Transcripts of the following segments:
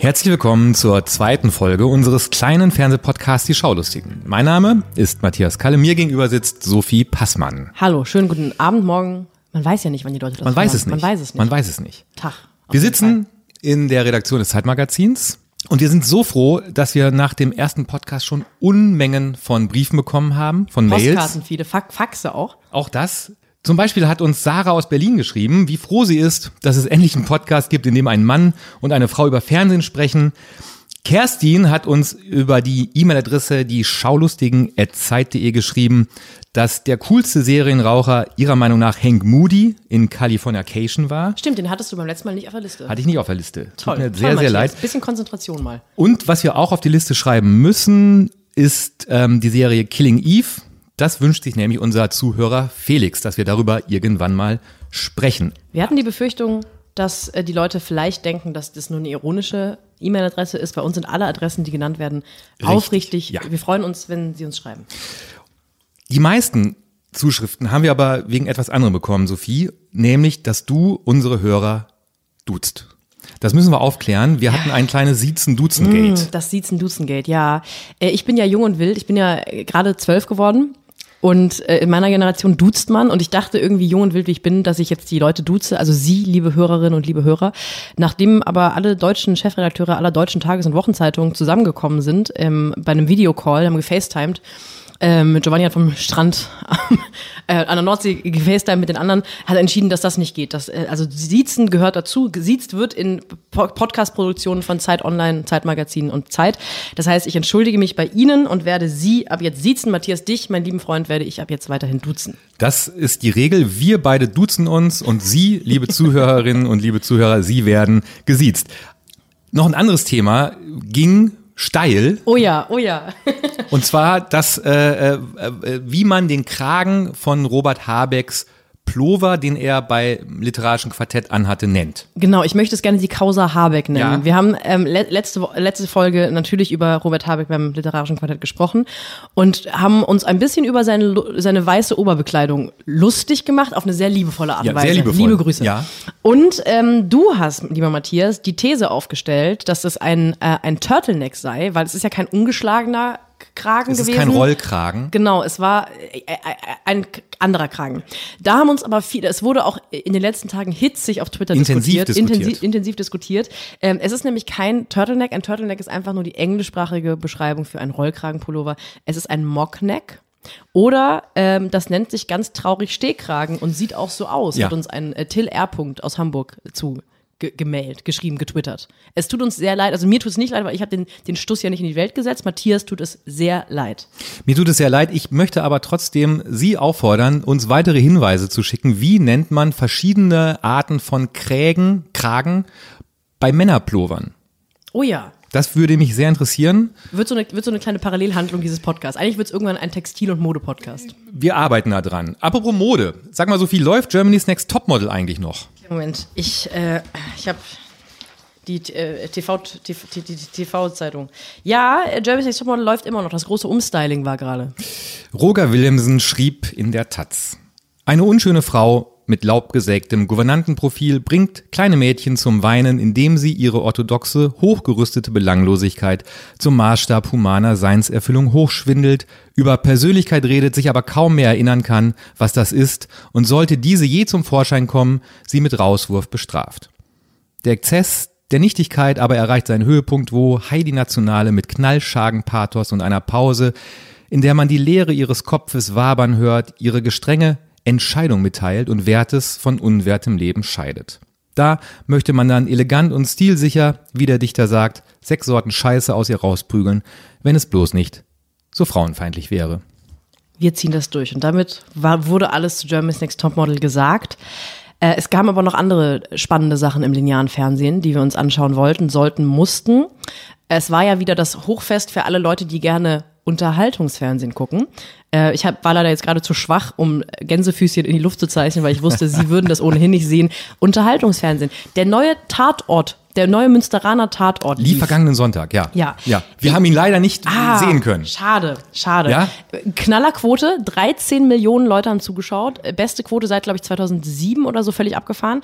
Herzlich willkommen zur zweiten Folge unseres kleinen Fernsehpodcasts Die Schaulustigen. Mein Name ist Matthias Kalle, mir gegenüber sitzt Sophie Passmann. Hallo, schönen guten Abend, morgen. Man weiß ja nicht, wann die Leute das Man weiß hören. es nicht. Man weiß es nicht. Man weiß es nicht. Tag. Wir sitzen in der Redaktion des Zeitmagazins und wir sind so froh, dass wir nach dem ersten Podcast schon Unmengen von Briefen bekommen haben, von Fall. Mails. Postkarten viele, Fax, Faxe auch. Auch das. Zum Beispiel hat uns Sarah aus Berlin geschrieben, wie froh sie ist, dass es endlich einen Podcast gibt, in dem ein Mann und eine Frau über Fernsehen sprechen. Kerstin hat uns über die E-Mail-Adresse die schaulustigen.zeit.de geschrieben, dass der coolste Serienraucher ihrer Meinung nach Hank Moody in Californication war. Stimmt, den hattest du beim letzten Mal nicht auf der Liste. Hatte ich nicht auf der Liste. Toll. Tut mir sehr, sehr leid. Bisschen Konzentration mal. Und was wir auch auf die Liste schreiben müssen, ist ähm, die Serie Killing Eve. Das wünscht sich nämlich unser Zuhörer Felix, dass wir darüber irgendwann mal sprechen. Wir hatten die Befürchtung, dass äh, die Leute vielleicht denken, dass das nur eine ironische E-Mail-Adresse ist. Bei uns sind alle Adressen, die genannt werden, aufrichtig. ja. Wir freuen uns, wenn Sie uns schreiben. Die meisten Zuschriften haben wir aber wegen etwas anderem bekommen, Sophie, nämlich, dass du unsere Hörer duzt. Das müssen wir aufklären. Wir hatten ein kleines Siezen-Duzen-Gate. Das Siezen Duzengate, ja. Äh, Ich bin ja jung und wild. Ich bin ja äh, gerade zwölf geworden. Und äh, in meiner Generation duzt man und ich dachte irgendwie jung und wild, wie ich bin, dass ich jetzt die Leute duze, also Sie, liebe Hörerinnen und liebe Hörer. Nachdem aber alle deutschen Chefredakteure aller deutschen Tages- und Wochenzeitungen zusammengekommen sind, ähm, bei einem Videocall, haben gefacetimed, ähm, Giovanni hat vom Strand äh, an der Nordsee gefacetimed mit den anderen, hat entschieden, dass das nicht geht. Das, äh, also Siezen gehört dazu. Gesiezt wird in Po- Podcast-Produktionen von Zeit Online, Zeitmagazin und Zeit. Das heißt, ich entschuldige mich bei Ihnen und werde Sie ab jetzt siezen. Matthias, dich, mein lieben Freund, werde ich ab jetzt weiterhin duzen. Das ist die Regel. Wir beide duzen uns und Sie, liebe Zuhörerinnen und liebe Zuhörer, Sie werden gesiezt. Noch ein anderes Thema ging steil Oh ja, oh ja. Und zwar, das, äh, äh, äh, wie man den Kragen von Robert Habecks Plover, den er bei literarischen Quartett anhatte, nennt. Genau, ich möchte es gerne die Causa Habeck nennen. Ja. Wir haben ähm, le letzte, letzte Folge natürlich über Robert Habeck beim Literarischen Quartett gesprochen und haben uns ein bisschen über seine, seine weiße Oberbekleidung lustig gemacht, auf eine sehr liebevolle Art Ja, und Weise. sehr liebevoll. Liebe Grüße. Ja. Und ähm, du hast, lieber Matthias, die These aufgestellt, dass es ein, äh, ein Turtleneck sei, weil es ist ja kein ungeschlagener Kragen Es ist gewesen. kein Rollkragen. Genau, es war äh, äh, ein k- anderer Kragen. Da haben uns aber viele, es wurde auch in den letzten Tagen hitzig auf Twitter Intensiv diskutiert, diskutiert. Intensiv, intensiv diskutiert. Ähm, es ist nämlich kein Turtleneck. Ein Turtleneck ist einfach nur die englischsprachige Beschreibung für einen Rollkragenpullover. Es ist ein Mockneck. Oder ähm, das nennt sich ganz traurig Stehkragen und sieht auch so aus, Ja. hat uns ein äh, Till R. Punkt aus Hamburg zu ge gemailt, geschrieben, getwittert. Es tut uns sehr leid, also mir tut es nicht leid, weil ich habe den, den Stuss ja nicht in die Welt gesetzt. Matthias tut es sehr leid. Mir tut es sehr leid. Ich möchte aber trotzdem Sie auffordern, uns weitere Hinweise zu schicken. Wie nennt man verschiedene Arten von Krägen, Kragen bei Männerplovern? Oh ja. Das würde mich sehr interessieren. Wird so, eine, wird so eine kleine Parallelhandlung dieses Podcasts. Eigentlich wird es irgendwann ein Textil- und Mode-Podcast. Wir arbeiten da dran. Apropos Mode. Sag mal, Sophie, läuft Germany's Next Topmodel eigentlich noch? Moment, ich, äh, ich habe die äh, TV, TV, die- die TV-Zeitung. Ja, äh, Jeremy's Next Topmodel läuft immer noch. Das große Umstyling war gerade. Roger Willemsen schrieb in der Taz. Eine unschöne Frau mit laubgesägtem Gouvernantenprofil bringt kleine Mädchen zum Weinen, indem sie ihre orthodoxe, hochgerüstete Belanglosigkeit zum Maßstab humaner Seinserfüllung hochschwindelt, über Persönlichkeit redet, sich aber kaum mehr erinnern kann, was das ist, und sollte diese je zum Vorschein kommen, sie mit Rauswurf bestraft. Der Exzess der Nichtigkeit aber erreicht seinen Höhepunkt, wo Heidi Nationale mit knallschagen Pathos und einer Pause, in der man die Leere ihres Kopfes wabern hört, ihre gestrenge Entscheidung mitteilt und Wertes von unwertem Leben scheidet. Da möchte man dann elegant und stilsicher, wie der Dichter sagt, sechs Sorten Scheiße aus ihr rausprügeln, wenn es bloß nicht so frauenfeindlich wäre. Wir ziehen das durch. Und damit war, wurde alles zu Germany's Next Topmodel gesagt. Äh, es gab aber noch andere spannende Sachen im linearen Fernsehen, die wir uns anschauen wollten, sollten, mussten. Es war ja wieder das Hochfest für alle Leute, die gerne Unterhaltungsfernsehen gucken. Äh, ich hab, war leider jetzt gerade zu schwach, um Gänsefüßchen in die Luft zu zeichnen, weil ich wusste, sie würden das ohnehin nicht sehen. Unterhaltungsfernsehen. Der neue Tatort der neue Münsteraner Tatort lief. vergangenen Sonntag, ja. Ja. ja. Wir haben ihn leider nicht Ah, sehen können. Schade, schade. Ja? Knallerquote, 13 Millionen Leute haben zugeschaut. Beste Quote seit, glaube ich, 2007 oder so, völlig abgefahren.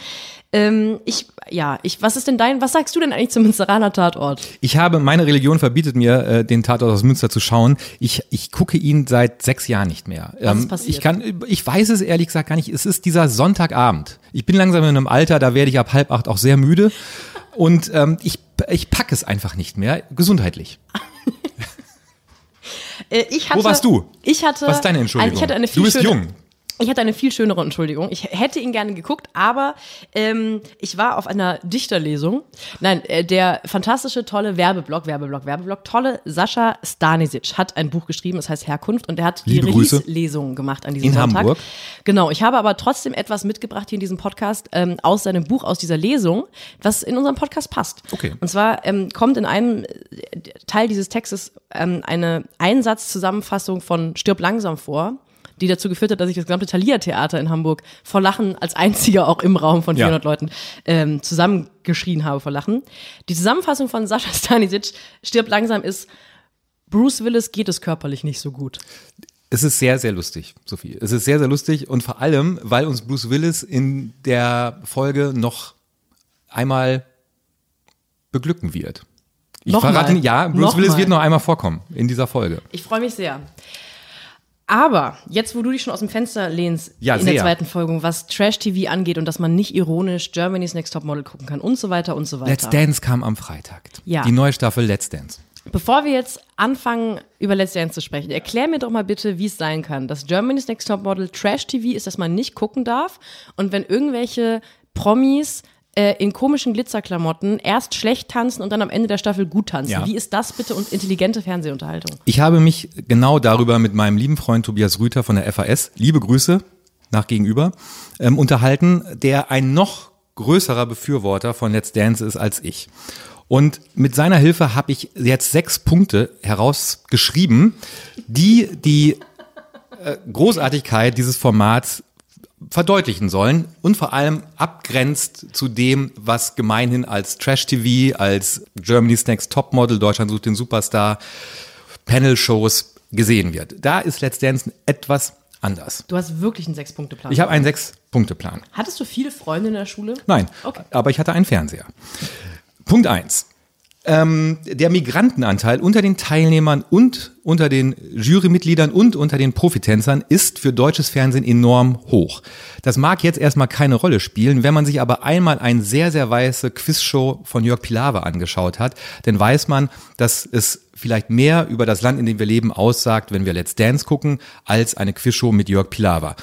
Ähm, ich, ja, ich, was ist denn dein, was sagst du denn eigentlich zum Münsteraner Tatort? Ich habe, meine Religion verbietet mir, äh, den Tatort aus Münster zu schauen. Ich, ich gucke ihn seit sechs Jahren nicht mehr. Ähm, ist passiert? Ich kann, ich weiß es ehrlich gesagt gar nicht. Es ist dieser Sonntagabend. Ich bin langsam in einem Alter, da werde ich ab halb acht auch sehr müde. Und ähm, ich, ich packe es einfach nicht mehr, gesundheitlich. Äh, ich hatte, Wo warst du? Ich hatte, Was ist deine Entschuldigung? Ich hatte eine viel du bist schöne, jung. Ich hatte eine viel schönere Entschuldigung. Ich hätte ihn gerne geguckt, aber ähm, ich war auf einer Dichterlesung. Nein, äh, der fantastische, tolle Werbeblock, Werbeblock, Werbeblock, tolle Sascha Stanisic hat ein Buch geschrieben, das heißt Herkunft, und er hat Liebe die. Release-Lesung gemacht an diesem In Sonntag. Hamburg. Genau, ich habe aber trotzdem etwas mitgebracht hier in diesem Podcast ähm, aus seinem Buch, aus dieser Lesung, was in unserem Podcast passt. Okay. Und zwar ähm, kommt in einem äh, Teil dieses Textes ähm, eine Einsatzzusammenfassung von Stirb langsam vor, die dazu geführt hat, dass ich das gesamte Thalia-Theater in Hamburg vor Lachen als einziger auch im Raum von Ja. 400 Leuten ähm, zusammengeschrien habe vor Lachen. Die Zusammenfassung von Sascha Stanisic, Stirb langsam ist, Bruce Willis geht es körperlich nicht so gut. Es ist sehr, sehr lustig, Sophie. Es ist sehr, sehr lustig und vor allem, weil uns Bruce Willis in der Folge noch einmal beglücken wird. Ich Nochmal? verrate, ja, Bruce Nochmal? Willis wird noch einmal vorkommen in dieser Folge. Ich freue mich sehr. Aber jetzt, wo du dich schon aus dem Fenster lehnst Ja, in der sehr. zweiten Folge, was Trash-TV angeht und dass man nicht ironisch Germany's Next Top Model gucken kann und so weiter und so weiter. Let's Dance kam am Freitag. Ja. Die neue Staffel Let's Dance. Bevor wir jetzt anfangen, über Let's Dance zu sprechen, erklär mir doch mal bitte, wie es sein kann, dass Germany's Next Top Model Trash-TV ist, dass man nicht gucken darf und wenn irgendwelche Promis äh, in komischen Glitzerklamotten erst schlecht tanzen und dann am Ende der Staffel gut tanzen. Ja. Wie ist das bitte und intelligente Fernsehunterhaltung? Ich habe mich genau darüber mit meinem lieben Freund Tobias Rüther von der FAS, liebe Grüße nach gegenüber, ähm, unterhalten, der ein noch größerer Befürworter von Let's Dance ist als ich. Und mit seiner Hilfe habe ich jetzt sechs Punkte herausgeschrieben, die die äh, Großartigkeit dieses Formats verdeutlichen sollen und vor allem abgrenzt zu dem, was gemeinhin als Trash-TV, als Germany's Next Topmodel, Deutschland sucht den Superstar, Panel-Shows gesehen wird. Da ist Let's Dance etwas anders. Du hast wirklich einen Sechs-Punkte-Plan. Ich habe einen Sechs-Punkte-Plan. Hattest du viele Freunde in der Schule? Nein, Okay. aber ich hatte einen Fernseher. Punkt eins: Ähm, der Migrantenanteil unter den Teilnehmern und unter den Jurymitgliedern und unter den Profitänzern ist für deutsches Fernsehen enorm hoch. Das mag jetzt erstmal keine Rolle spielen, wenn man sich aber einmal eine sehr, sehr weiße Quizshow von Jörg Pilawa angeschaut hat, dann weiß man, dass es vielleicht mehr über das Land, in dem wir leben, aussagt, wenn wir Let's Dance gucken, als eine Quizshow mit Jörg Pilawa.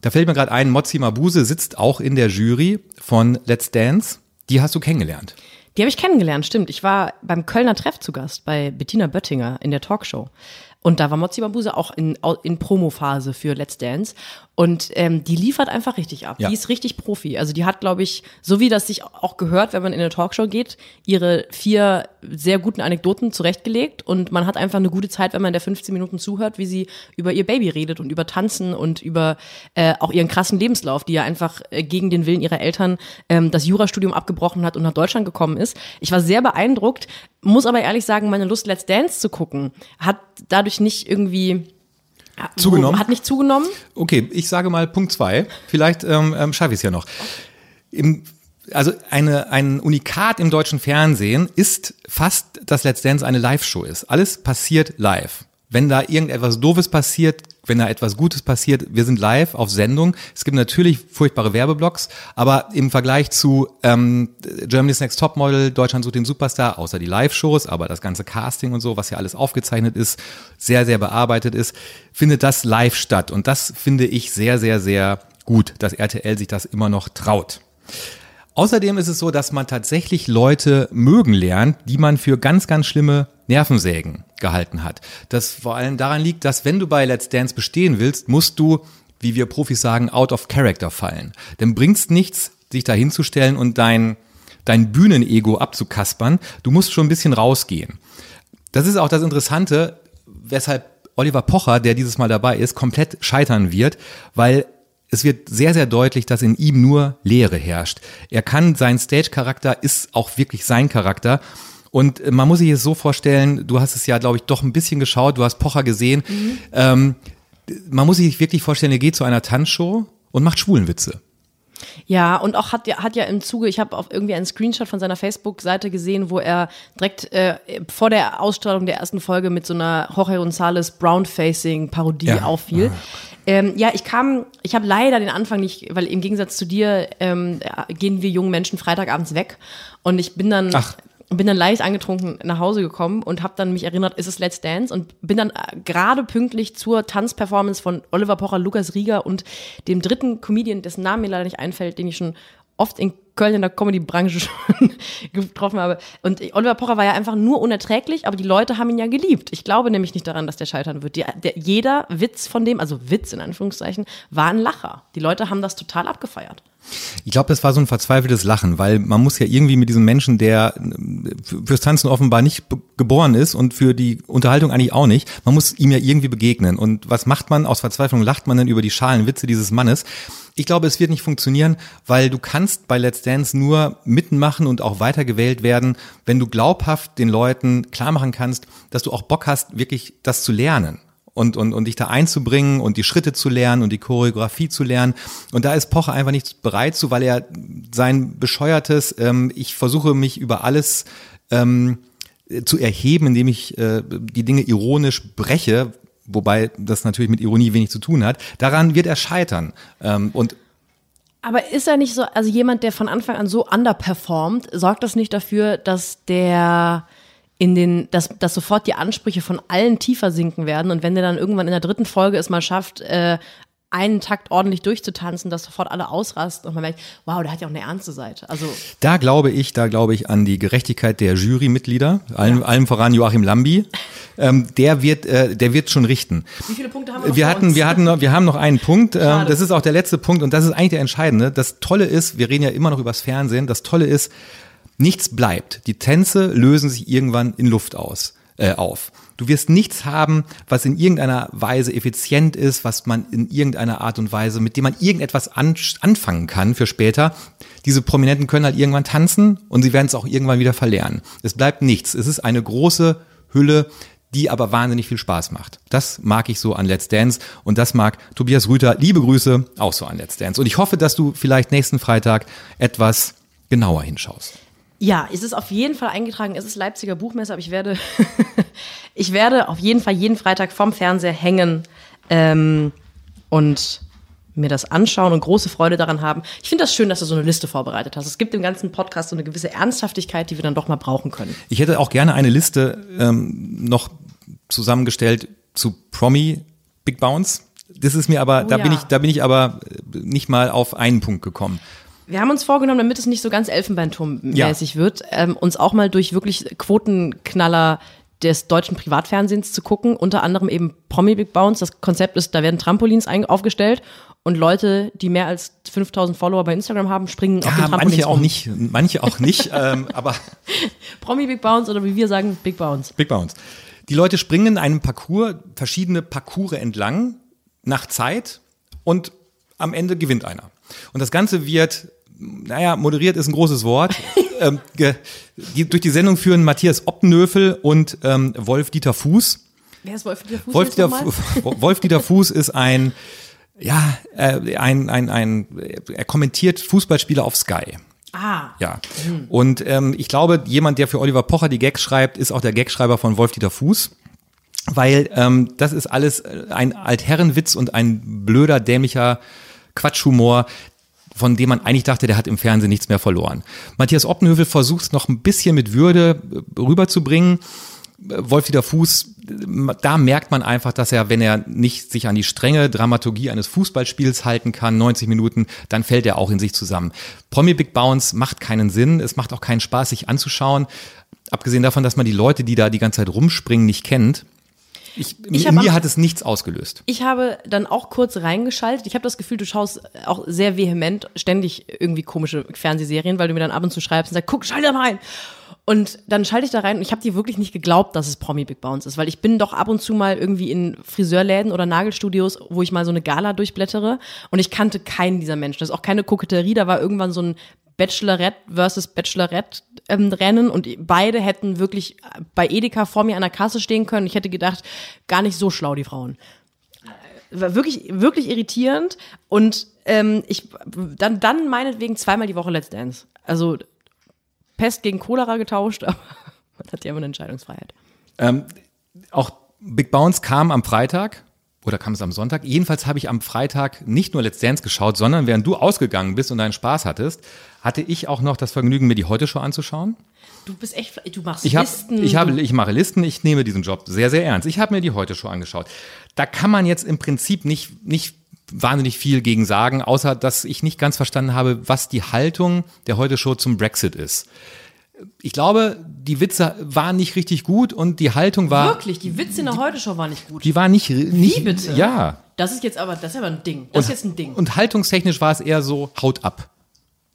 Da fällt mir gerade ein, Mozzi Mabuse sitzt auch in der Jury von Let's Dance. Die hast du kennengelernt. Die habe ich kennengelernt, stimmt. Ich war beim Kölner Treff zu Gast bei Bettina Böttinger in der Talkshow. Und da war Mozzi Mabuse auch in, in Promophase für Let's Dance. Und ähm, die liefert einfach richtig ab. Ja. Die ist richtig Profi. Also die hat, glaube ich, so wie das sich auch gehört, wenn man in eine Talkshow geht, ihre vier sehr guten Anekdoten zurechtgelegt. Und man hat einfach eine gute Zeit, wenn man der 15 Minuten zuhört, wie sie über ihr Baby redet und über Tanzen und über äh, auch ihren krassen Lebenslauf, die ja einfach äh, gegen den Willen ihrer Eltern ähm, das Jurastudium abgebrochen hat und nach Deutschland gekommen ist. Ich war sehr beeindruckt, muss aber ehrlich sagen, meine Lust, Let's Dance zu gucken, hat dadurch nicht irgendwie Zugenommen? Hat nicht zugenommen. Okay, ich sage mal Punkt zwei. Vielleicht ähm, ähm, schaffe ich es ja noch. Im, also eine, ein Unikat im deutschen Fernsehen ist fast, dass Let's Dance eine Live-Show ist. Alles passiert live. Wenn da irgendetwas Doofes passiert, wenn da etwas Gutes passiert, wir sind live auf Sendung. Es gibt natürlich furchtbare Werbeblocks, aber im Vergleich zu ähm, Germany's Next Topmodel, Deutschland sucht den Superstar, außer die Live-Shows, aber das ganze Casting und so, was ja alles aufgezeichnet ist, sehr, sehr bearbeitet ist, findet das live statt. Und das finde ich sehr, sehr, sehr gut, dass RTL sich das immer noch traut. Außerdem ist es so, dass man tatsächlich Leute mögen lernt, die man für ganz, ganz schlimme Nervensägen gehalten hat. Das vor allem daran liegt, dass wenn du bei Let's Dance bestehen willst, musst du, wie wir Profis sagen, out of character fallen. Denn bringt's nichts, sich da hinzustellen und dein, dein Bühnenego abzukaspern. Du musst schon ein bisschen rausgehen. Das ist auch das Interessante, weshalb Oliver Pocher, der dieses Mal dabei ist, komplett scheitern wird, weil es wird sehr, sehr deutlich, dass in ihm nur Leere herrscht. Er kann, sein Stage-Charakter ist auch wirklich sein Charakter. Und man muss sich es so vorstellen, du hast es ja, glaube ich, doch ein bisschen geschaut, du hast Pocher gesehen. Mhm. Ähm, man muss sich wirklich vorstellen, er geht zu einer Tanzshow und macht Schwulenwitze. Ja, und auch hat, hat ja im Zuge, ich habe auf irgendwie einen Screenshot von seiner Facebook-Seite gesehen, wo er direkt äh, vor der Ausstrahlung der ersten Folge mit so einer Jorge González Brown-Facing-Parodie ja. auffiel. Ah. Ähm, ja, ich kam, ich habe leider den Anfang nicht, weil im Gegensatz zu dir ähm, gehen wir jungen Menschen Freitagabends weg. Und ich bin dann Ach bin dann leicht angetrunken nach Hause gekommen und habe dann mich erinnert, ist es Let's Dance? Und bin dann äh, gerade pünktlich zur Tanzperformance von Oliver Pocher, Lukas Rieger und dem dritten Comedian, dessen Name mir leider nicht einfällt, den ich schon oft in Köln in der Comedy-Branche schon getroffen habe. Und Oliver Pocher war ja einfach nur unerträglich, aber die Leute haben ihn ja geliebt. Ich glaube nämlich nicht daran, dass der scheitern wird. Die, der, jeder Witz von dem, also Witz in Anführungszeichen, war ein Lacher. Die Leute haben das total abgefeiert. Ich glaube, das war so ein verzweifeltes Lachen, weil man muss ja irgendwie mit diesem Menschen, der äh, fürs Tanzen offenbar nicht geboren ist und für die Unterhaltung eigentlich auch nicht, man muss ihm ja irgendwie begegnen. Und was macht man? Aus Verzweiflung lacht man dann über die schalen Witze dieses Mannes. Ich glaube, es wird nicht funktionieren, weil du kannst bei Let's Dance nur mitmachen und auch weitergewählt werden, wenn du glaubhaft den Leuten klar machen kannst, dass du auch Bock hast, wirklich das zu lernen und, und, und dich da einzubringen und die Schritte zu lernen und die Choreografie zu lernen. Und da ist Pocher einfach nicht bereit zu, weil er sein bescheuertes, ähm, ich versuche mich über alles ähm, zu erheben, indem ich äh, die Dinge ironisch breche, wobei das natürlich mit Ironie wenig zu tun hat. Daran wird er scheitern. Ähm, und aber ist er nicht so, also jemand, der von Anfang an so underperformt, sorgt das nicht dafür, dass der in den, dass, dass sofort die Ansprüche von allen tiefer sinken werden und wenn der dann irgendwann in der dritten Folge es mal schafft, äh, einen Takt ordentlich durchzutanzen, dass sofort alle ausrasten und man merkt, wow, der hat ja auch eine ernste Seite. Also da glaube ich, da glaube ich an die Gerechtigkeit der Jurymitglieder, allem, ja. allem voran Joachim Lambi. Ähm, der wird, äh, der wird schon richten. Wie viele Punkte haben wir noch wir hatten, wir hatten, noch, wir haben noch einen Punkt. Ähm, das ist auch der letzte Punkt und das ist eigentlich der entscheidende. Das Tolle ist, wir reden ja immer noch übers Fernsehen. Das Tolle ist, nichts bleibt. Die Tänze lösen sich irgendwann in Luft aus, äh, auf. Du wirst nichts haben, was in irgendeiner Weise effizient ist, was man in irgendeiner Art und Weise, mit dem man irgendetwas an, anfangen kann für später. Diese Prominenten können halt irgendwann tanzen und sie werden es auch irgendwann wieder verlernen. Es bleibt nichts. Es ist eine große Hülle, die aber wahnsinnig viel Spaß macht. Das mag ich so an Let's Dance und das mag Tobias Rüther, liebe Grüße, auch so an Let's Dance. Und ich hoffe, dass du vielleicht nächsten Freitag etwas genauer hinschaust. Ja, es ist auf jeden Fall eingetragen, es ist Leipziger Buchmesse, aber ich werde, ich werde auf jeden Fall jeden Freitag vom Fernseher hängen ähm, und mir das anschauen und große Freude daran haben. Ich finde das schön, dass du so eine Liste vorbereitet hast. Es gibt im ganzen Podcast so eine gewisse Ernsthaftigkeit, die wir dann doch mal brauchen können. Ich hätte auch gerne eine Liste ähm, noch zusammengestellt zu Promi Big Bounce. Das ist mir aber, oh, da ja. bin ich, da bin ich aber nicht mal auf einen Punkt gekommen. Wir haben uns vorgenommen, damit es nicht so ganz Elfenbeinturm-mäßig ja. wird, ähm, uns auch mal durch wirklich Quotenknaller des deutschen Privatfernsehens zu gucken, unter anderem eben Promi Big Bounce. Das Konzept ist, da werden Trampolins aufgestellt und Leute, die mehr als 5000 Follower bei Instagram haben, springen ja, auf den Trampolins manche auch nicht, manche auch nicht, ähm, aber Promi Big Bounce oder wie wir sagen, Big Bounce. Big Bounce. Die Leute springen in einem Parcours, verschiedene Parcours entlang, nach Zeit und am Ende gewinnt einer. Und das Ganze wird naja, moderiert ist ein großes Wort. ähm, durch die Sendung führen Matthias Optenöfel und ähm, Wolf-Dieter Fuß. Wer ist Wolf-Dieter Fuß? Wolf-Dieter Wolf -Dieter Fuß ist ein, ja, äh, ein, ein, ein, er kommentiert Fußballspieler auf Sky. Ah. Ja. Hm. Und ähm, ich glaube, jemand, der für Oliver Pocher die Gags schreibt, ist auch der Gagschreiber von Wolf-Dieter Fuß. Weil ähm, das ist alles ein Altherrenwitz und ein blöder, dämlicher Quatschhumor, von dem man eigentlich dachte, der hat im Fernsehen nichts mehr verloren. Matthias Oppenhövel versucht es noch ein bisschen mit Würde äh, rüberzubringen. Äh, Wolf-Dieter Fuß, da merkt man einfach, dass er, wenn er nicht sich an die strenge Dramaturgie eines Fußballspiels halten kann, 90 Minuten, dann fällt er auch in sich zusammen. Promi Big Bounce macht keinen Sinn, es macht auch keinen Spaß, sich anzuschauen. Abgesehen davon, dass man die Leute, die da die ganze Zeit rumspringen, nicht kennt. Ich, ich mir hat es nichts ausgelöst. Ich habe dann auch kurz reingeschaltet. Ich habe das Gefühl, du schaust auch sehr vehement ständig irgendwie komische Fernsehserien, weil du mir dann ab und zu schreibst und sagst, guck, schalte mal rein. Und dann schalte ich da rein und ich habe dir wirklich nicht geglaubt, dass es Promi Big Bounce ist, weil ich bin doch ab und zu mal irgendwie in Friseurläden oder Nagelstudios, wo ich mal so eine Gala durchblättere und ich kannte keinen dieser Menschen. Das ist auch keine Koketterie, da war irgendwann so ein Bachelorette versus Bachelorette ähm, Rennen und beide hätten wirklich bei Edeka vor mir an der Kasse stehen können. Ich hätte gedacht, gar nicht so schlau die Frauen. War wirklich wirklich irritierend und ähm, ich dann dann meinetwegen zweimal die Woche Let's Dance. Also Pest gegen Cholera getauscht, aber man hat ja immer eine Entscheidungsfreiheit. Ähm, auch Big Bounce kam am Freitag oder kam es am Sonntag? Jedenfalls habe ich am Freitag nicht nur Let's Dance geschaut, sondern während du ausgegangen bist und deinen Spaß hattest, hatte ich auch noch das Vergnügen, mir die Heute-Show anzuschauen. Du bist echt, du machst ich hab, Listen. Ich, habe, ich mache Listen, ich nehme diesen Job sehr, sehr ernst. Ich habe mir die Heute-Show angeschaut. Da kann man jetzt im Prinzip nicht, nicht wahnsinnig viel gegen sagen, außer dass ich nicht ganz verstanden habe, was die Haltung der Heute-Show zum Brexit ist. Ich glaube, die Witze waren nicht richtig gut und die Haltung war. Wirklich, die Witze in der Heute-Show waren nicht gut. Die war nicht, nicht. Wie bitte? Ja. Das ist jetzt aber, das ist aber ein Ding. Das ist jetzt ein Ding. Und haltungstechnisch war es eher so, haut ab.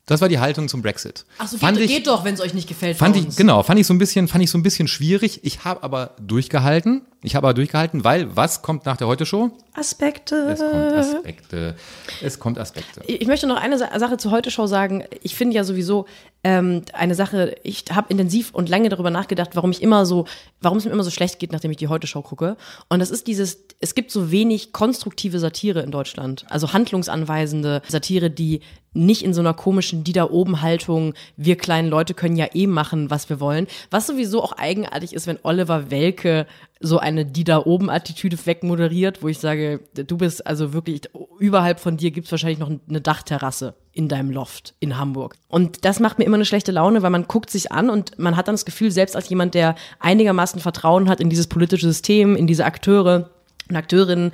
Das war die Haltung zum Brexit. Ach so, fand geht, ich, geht doch, wenn es euch nicht gefällt. Fand ich, genau, fand ich so ein bisschen, fand ich so ein bisschen schwierig. Ich habe aber durchgehalten. Ich habe aber durchgehalten, weil was kommt nach der Heute-Show? Aspekte. Es kommt Aspekte. Es kommt Aspekte. Ich möchte noch eine Sa- Sache zur Heute-Show sagen. Ich finde ja sowieso ähm, eine Sache, ich habe intensiv und lange darüber nachgedacht, warum ich immer so, warum es mir immer so schlecht geht, nachdem ich die Heute-Show gucke. Und das ist dieses, es gibt so wenig konstruktive Satire in Deutschland. Also handlungsanweisende Satire, die nicht in so einer komischen Die da oben Haltung, wir kleinen Leute können ja eh machen, was wir wollen. Was sowieso auch eigenartig ist, wenn Oliver Welke so eine Die da oben Attitüde wegmoderiert, wo ich sage, du bist also wirklich, überhalb von dir gibt's wahrscheinlich noch eine Dachterrasse in deinem Loft in Hamburg. Und das macht mir immer eine schlechte Laune, weil man guckt sich an und man hat dann das Gefühl, selbst als jemand, der einigermaßen Vertrauen hat in dieses politische System, in diese Akteure, und Akteurinnen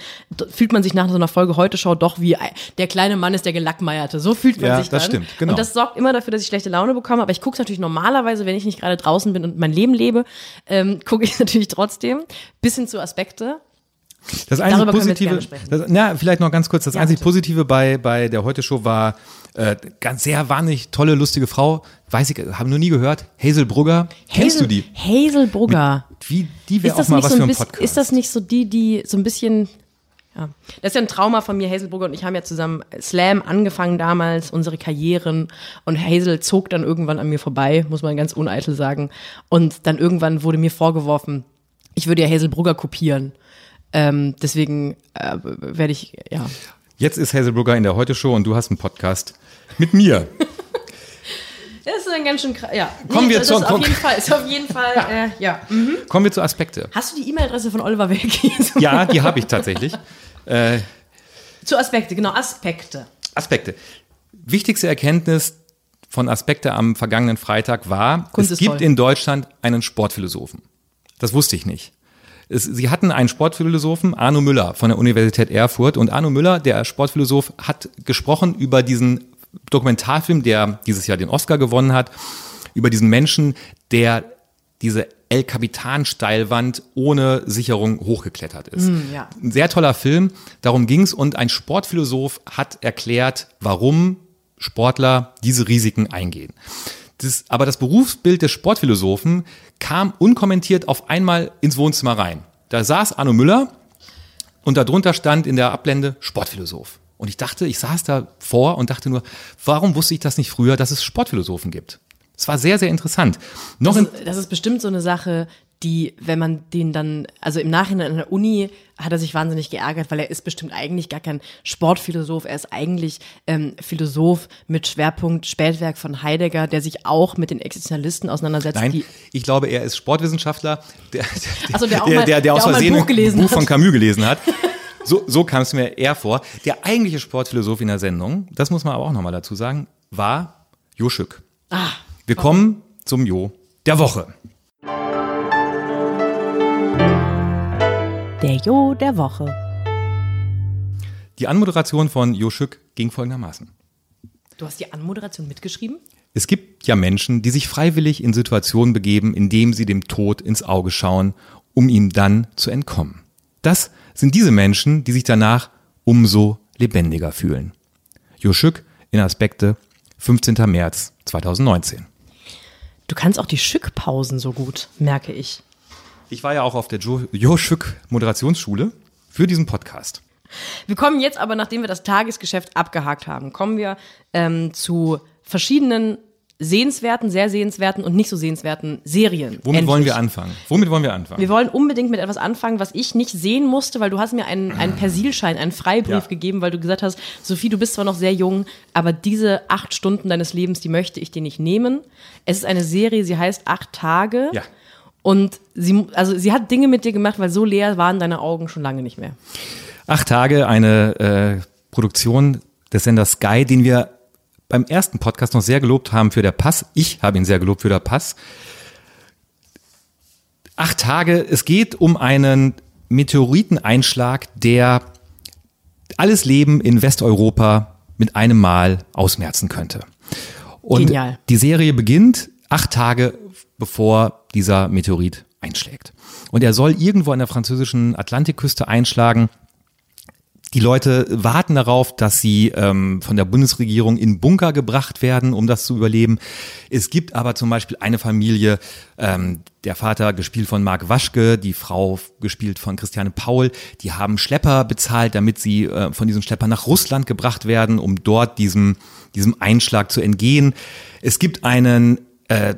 fühlt man sich nach so einer Folge heute Show doch wie der kleine Mann ist der Gelackmeierte. So fühlt man Ja, sich dann. das stimmt, genau. Und das sorgt immer dafür, dass ich schlechte Laune bekomme. Aber ich gucke natürlich normalerweise, wenn ich nicht gerade draußen bin und mein Leben lebe, ähm, gucke ich natürlich trotzdem. Bis hin zu Aspekte. Das einzige Darüber Positive, das, na, vielleicht noch ganz kurz, das Ja, einzige bitte. Positive bei, bei der Heute-Show war, äh, ganz sehr wahnsinnig tolle, lustige Frau, weiß ich, habe noch nie gehört, Hazel Brugger. Kennst du Hazel- die? Hazel Brugger. Wie, die wäre Ist auch das, mal nicht was so für ein Podcast. ist das nicht so die, die so ein bisschen, ja. Das ist ja ein Trauma von mir. Hazel Brugger und ich haben ja zusammen Slam angefangen damals, unsere Karrieren. Und Hazel zog dann irgendwann an mir vorbei, muss man ganz uneitel sagen. Und dann irgendwann wurde mir vorgeworfen, ich würde ja Hazel Brugger kopieren. Ähm, deswegen äh, werde ich, ja. Jetzt ist Hazel Brugger in der Heute-Show und du hast einen Podcast mit mir. Das ist ein ganz schön, kra- ja. Kommen wir zur- ist komm- auf jeden Fall, ist auf jeden Fall, äh, ja. Mhm. Kommen wir zu Aspekte. Hast du die E-Mail-Adresse von Oliver Welke? Ja, die habe ich tatsächlich. Zu Aspekte, genau, Aspekte. Aspekte. Wichtigste Erkenntnis von Aspekte am vergangenen Freitag war, Kunst es gibt toll. in Deutschland einen Sportphilosophen. Das wusste ich nicht. Es, sie hatten einen Sportphilosophen, Arno Müller von der Universität Erfurt. Und Arno Müller, der Sportphilosoph, hat gesprochen über diesen Dokumentarfilm, der dieses Jahr den Oscar gewonnen hat, über diesen Menschen, der diese El Capitan Steilwand ohne Sicherung hochgeklettert ist. ja. Ein sehr toller Film, darum ging's und ein Sportphilosoph hat erklärt, warum Sportler diese Risiken eingehen. Das, aber das Berufsbild des Sportphilosophen kam unkommentiert auf einmal ins Wohnzimmer rein. Da saß Arno Müller und darunter stand in der Ablende Sportphilosoph. Und ich dachte, ich saß da vor und dachte nur, warum wusste ich das nicht früher, dass es Sportphilosophen gibt? Es war sehr, sehr interessant. Noch in, Das, das ist bestimmt so eine Sache, die, wenn man den dann, also im Nachhinein an der Uni hat er sich wahnsinnig geärgert, weil er ist bestimmt eigentlich gar kein Sportphilosoph, er ist eigentlich ähm, Philosoph mit Schwerpunkt Spätwerk von Heidegger, der sich auch mit den Existenzialisten auseinandersetzt. Nein, ich glaube, er ist Sportwissenschaftler, der, Ach so, der auch der, mal- der, der aus mal ein Versehen Buch Buch von Camus gelesen hat. So, so kam es mir eher vor. Der eigentliche Sportphilosoph in der Sendung, das muss man aber auch nochmal dazu sagen, war Jo Schück. ah, Wir kommen zum Jo der Woche. der Jo der Woche. Die Anmoderation von Jo Schück ging folgendermaßen. Du hast die Anmoderation mitgeschrieben? Es gibt ja Menschen, die sich freiwillig in Situationen begeben, indem sie dem Tod ins Auge schauen, um ihm dann zu entkommen. Das sind diese Menschen, die sich danach umso lebendiger fühlen. Jo Schück in Aspekte, 15. März 2019. Du kannst auch die Schückpausen so gut, merke ich. Ich war ja auch auf der Jo, jo Schück Moderationsschule für diesen Podcast. Wir kommen jetzt aber, nachdem wir das Tagesgeschäft abgehakt haben, kommen wir ähm, zu verschiedenen sehenswerten, sehr sehenswerten und nicht so sehenswerten Serien. Womit Endlich. wollen wir anfangen? Womit wollen wir anfangen? Wir wollen unbedingt mit etwas anfangen, was ich nicht sehen musste, weil du hast mir einen, einen Persilschein, einen Freibrief Ja. gegeben, weil du gesagt hast, Sophie, du bist zwar noch sehr jung, aber diese acht Stunden deines Lebens, die möchte ich dir nicht nehmen. Es ist eine Serie, sie heißt Acht Tage. Ja. Und sie, also sie hat Dinge mit dir gemacht, weil so leer waren deine Augen schon lange nicht mehr. Acht Tage, eine äh, Produktion des Senders Sky, den wir beim ersten Podcast noch sehr gelobt haben für der Pass. Ich habe ihn sehr gelobt für der Pass. Acht Tage, es geht um einen Meteoriteneinschlag, der alles Leben in Westeuropa mit einem Mal ausmerzen könnte. Und Genial. die Serie beginnt acht Tage bevor dieser Meteorit einschlägt. Und er soll irgendwo an der französischen Atlantikküste einschlagen. Die Leute warten darauf, dass sie ähm, von der Bundesregierung in Bunker gebracht werden, um das zu überleben. Es gibt aber zum Beispiel eine Familie, ähm, der Vater gespielt von Marc Waschke, die Frau gespielt von Christiane Paul, die haben Schlepper bezahlt, damit sie äh, von diesem Schlepper nach Russland gebracht werden, um dort diesem, diesem Einschlag zu entgehen. Es gibt einen äh,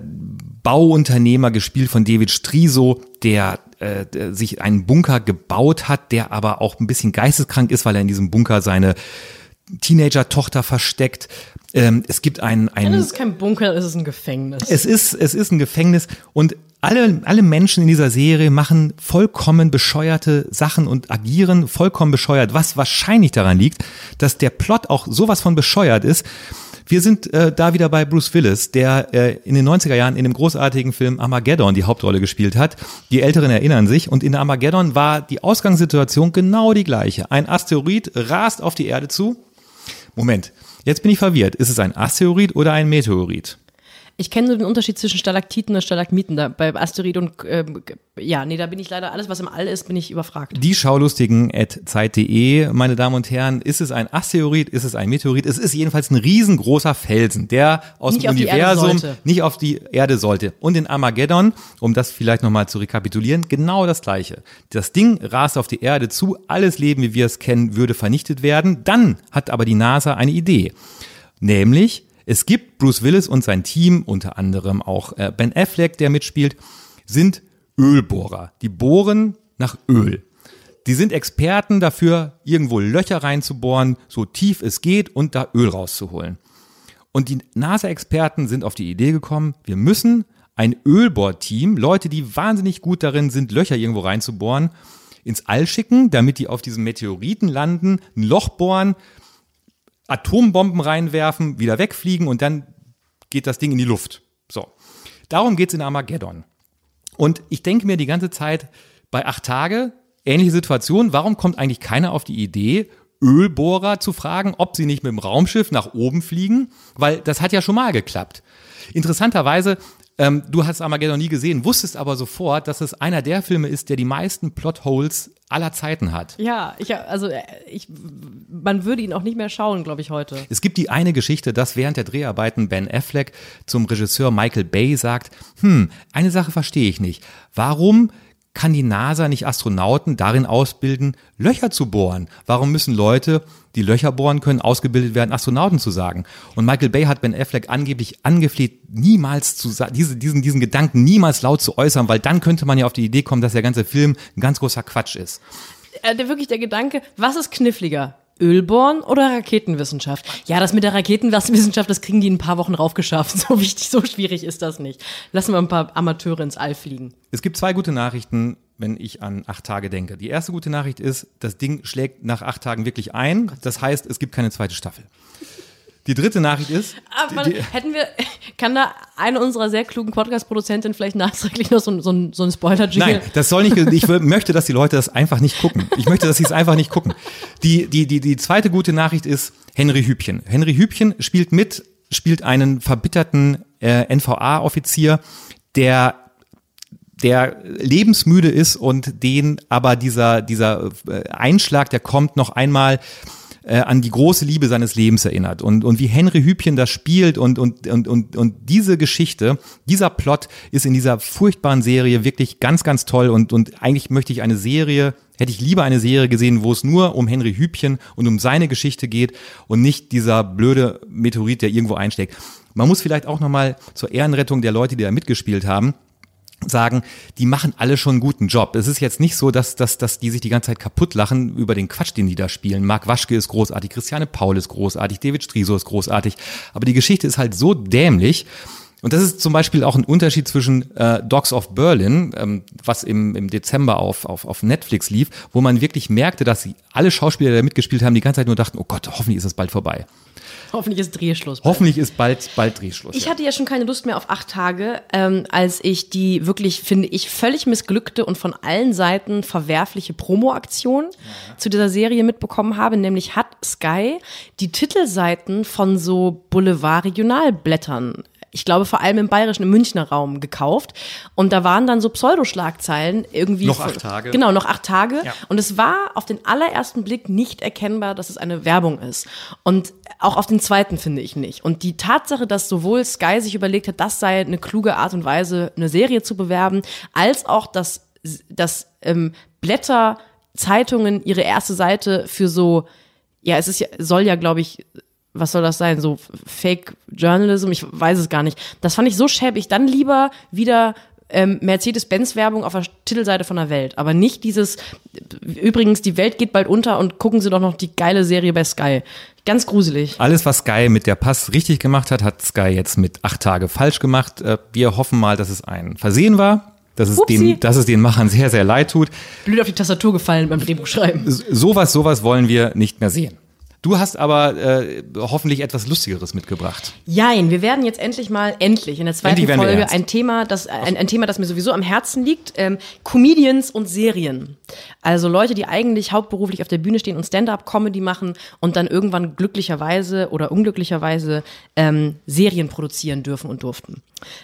Bauunternehmer, gespielt von David Striso, der, äh, der sich einen Bunker gebaut hat, der aber auch ein bisschen geisteskrank ist, weil er in diesem Bunker seine Teenager-Tochter versteckt. Ähm, es gibt einen, einen ist kein Bunker, das ist ein Gefängnis. es ist, es ist ein Gefängnis und alle, alle Menschen in dieser Serie machen vollkommen bescheuerte Sachen und agieren vollkommen bescheuert, was wahrscheinlich daran liegt, dass der Plot auch sowas von bescheuert ist. Wir sind äh, da wieder bei Bruce Willis, der äh, in den 90er Jahren in dem großartigen Film Armageddon die Hauptrolle gespielt hat. Die Älteren erinnern sich. Und in Armageddon war die Ausgangssituation genau die gleiche. Ein Asteroid rast auf die Erde zu. Moment, jetzt bin ich verwirrt. Ist es ein Asteroid oder ein Meteorit? Ich kenne nur den Unterschied zwischen Stalaktiten und Stalagmiten. Da, bei Asteroid und ähm, ja, nee, da bin ich leider, alles was im All ist, bin ich überfragt. Die Schaulustigen at Zeit.de, meine Damen und Herren, ist es ein Asteroid, ist es ein Meteorit? Es ist jedenfalls ein riesengroßer Felsen, der aus Nicht dem Universum nicht auf die Erde sollte. Und in Armageddon, um das vielleicht nochmal zu rekapitulieren, genau das Gleiche. Das Ding rast auf die Erde zu, alles Leben, wie wir es kennen, würde vernichtet werden. Dann hat aber die NASA eine Idee. Nämlich, es gibt Bruce Willis und sein Team, unter anderem auch äh, Ben Affleck, der mitspielt, sind Ölbohrer. Die bohren nach Öl. Die sind Experten dafür, irgendwo Löcher reinzubohren, so tief es geht und da Öl rauszuholen. Und die NASA-Experten sind auf die Idee gekommen, wir müssen ein Ölbohrteam, Leute, die wahnsinnig gut darin sind, Löcher irgendwo reinzubohren, ins All schicken, damit die auf diesem Meteoriten landen, ein Loch bohren, Atombomben reinwerfen, wieder wegfliegen und dann geht das Ding in die Luft. So. Darum geht's in Armageddon. Und ich denke mir die ganze Zeit, bei acht Tage, ähnliche Situation, warum kommt eigentlich keiner auf die Idee, Ölbohrer zu fragen, ob sie nicht mit dem Raumschiff nach oben fliegen? Weil das hat ja schon mal geklappt. Interessanterweise, ähm, du hast Armageddon nie gesehen, wusstest aber sofort, dass es einer der Filme ist, der die meisten Plotholes aller Zeiten hat. Ja, ich, also äh, ich, man würde ihn auch nicht mehr schauen, glaube ich, heute. Es gibt die eine Geschichte, dass während der Dreharbeiten Ben Affleck zum Regisseur Michael Bay sagt, hm, eine Sache verstehe ich nicht. Warum kann die NASA nicht Astronauten darin ausbilden, Löcher zu bohren? Warum müssen Leute, die Löcher bohren können, ausgebildet werden, Astronauten zu sagen? Und Michael Bay hat Ben Affleck angeblich angefleht, niemals zu diese, diesen, diesen Gedanken niemals laut zu äußern, weil dann könnte man ja auf die Idee kommen, dass der ganze Film ein ganz großer Quatsch ist. Äh, der, wirklich der Gedanke, was ist kniffliger? Ölbohren oder Raketenwissenschaft? Ja, das mit der Raketenwissenschaft, das kriegen die in ein paar Wochen raufgeschafft. So wichtig, so schwierig ist das nicht. Lassen wir ein paar Amateure ins All fliegen. Es gibt zwei gute Nachrichten, wenn ich an acht Tage denke. Die erste gute Nachricht ist, das Ding schlägt nach acht Tagen wirklich ein. Das heißt, es gibt keine zweite Staffel. Die dritte Nachricht ist, Aber die, die, hätten wir, kann da eine unserer sehr klugen Podcast-Produzentinnen vielleicht nachträglich noch so, ein- so, so ein Spoiler-Jingle? nein, das soll nicht, ich möchte, dass die Leute das einfach nicht gucken. Ich möchte, dass sie es einfach nicht gucken. Die, die, die, die zweite gute Nachricht ist Henry Hübchen. Henry Hübchen spielt mit, spielt einen verbitterten äh, NVA-Offizier, der der lebensmüde ist und den aber dieser, dieser äh, Einschlag, der kommt noch einmal äh, an die große Liebe seines Lebens erinnert. Und, und wie Henry Hübchen das spielt und, und, und, und, und diese Geschichte, dieser Plot ist in dieser furchtbaren Serie wirklich ganz, ganz toll. Und, und eigentlich möchte ich eine Serie hätte ich lieber eine Serie gesehen, wo es nur um Henry Hübchen und um seine Geschichte geht und nicht dieser blöde Meteorit, der irgendwo einsteckt. Man muss vielleicht auch nochmal zur Ehrenrettung der Leute, die da mitgespielt haben, sagen, die machen alle schon einen guten Job. Es ist jetzt nicht so, dass, dass, dass die sich die ganze Zeit kaputt lachen über den Quatsch, den die da spielen. Marc Waschke ist großartig, Christiane Paul ist großartig, David Striso ist großartig. Aber die Geschichte ist halt so dämlich. Und das ist zum Beispiel auch ein Unterschied zwischen äh, Dogs of Berlin, ähm, was im, im Dezember auf, auf, auf Netflix lief, wo man wirklich merkte, dass sie alle Schauspieler, die da mitgespielt haben, die ganze Zeit nur dachten, oh Gott, hoffentlich ist es bald vorbei. Hoffentlich ist Drehschluss. Bald. Hoffentlich ist bald, bald Drehschluss. Ich ja. hatte ja schon keine Lust mehr auf acht Tage, ähm, als ich die wirklich, finde ich, völlig missglückte und von allen Seiten verwerfliche Promo-Aktion ja. zu dieser Serie mitbekommen habe. Nämlich hat Sky die Titelseiten von so Boulevard-Regionalblättern ich glaube vor allem im bayerischen, im Münchner Raum gekauft. Und da waren dann so Pseudoschlagzeilen irgendwie. Noch acht Tage. Genau, noch acht Tage. Ja. Und es war auf den allerersten Blick nicht erkennbar, dass es eine Werbung ist. Und auch auf den zweiten finde ich nicht. Und die Tatsache, dass sowohl Sky sich überlegt hat, das sei eine kluge Art und Weise, eine Serie zu bewerben, als auch, dass, dass ähm, Blätter, Zeitungen ihre erste Seite für so ja, es ist ja, soll ja, glaube ich, was soll das sein? So Fake Journalism? Ich weiß es gar nicht. Das fand ich so schäbig. Dann lieber wieder ähm, Mercedes-Benz-Werbung auf der Titelseite von der Welt. Aber nicht dieses, übrigens, die Welt geht bald unter und gucken Sie doch noch die geile Serie bei Sky. Ganz gruselig. Alles, was Sky mit der Pass richtig gemacht hat, hat Sky jetzt mit acht Tage falsch gemacht. Äh, wir hoffen mal, dass es ein Versehen war. Dass es, den, dass es den Machern sehr, sehr leid tut. Blöd auf die Tastatur gefallen beim Drehbuch schreiben. Sowas, sowas wollen wir nicht mehr sehen. Du hast aber äh, hoffentlich etwas Lustigeres mitgebracht. Jein, wir werden jetzt endlich mal, endlich in der zweiten Folge ein Thema, das, ein, ein, Thema, das mir sowieso am Herzen liegt, ähm, Comedians und Serien. Also Leute, die eigentlich hauptberuflich auf der Bühne stehen und Stand-up-Comedy machen und dann irgendwann glücklicherweise oder unglücklicherweise ähm, Serien produzieren dürfen und durften.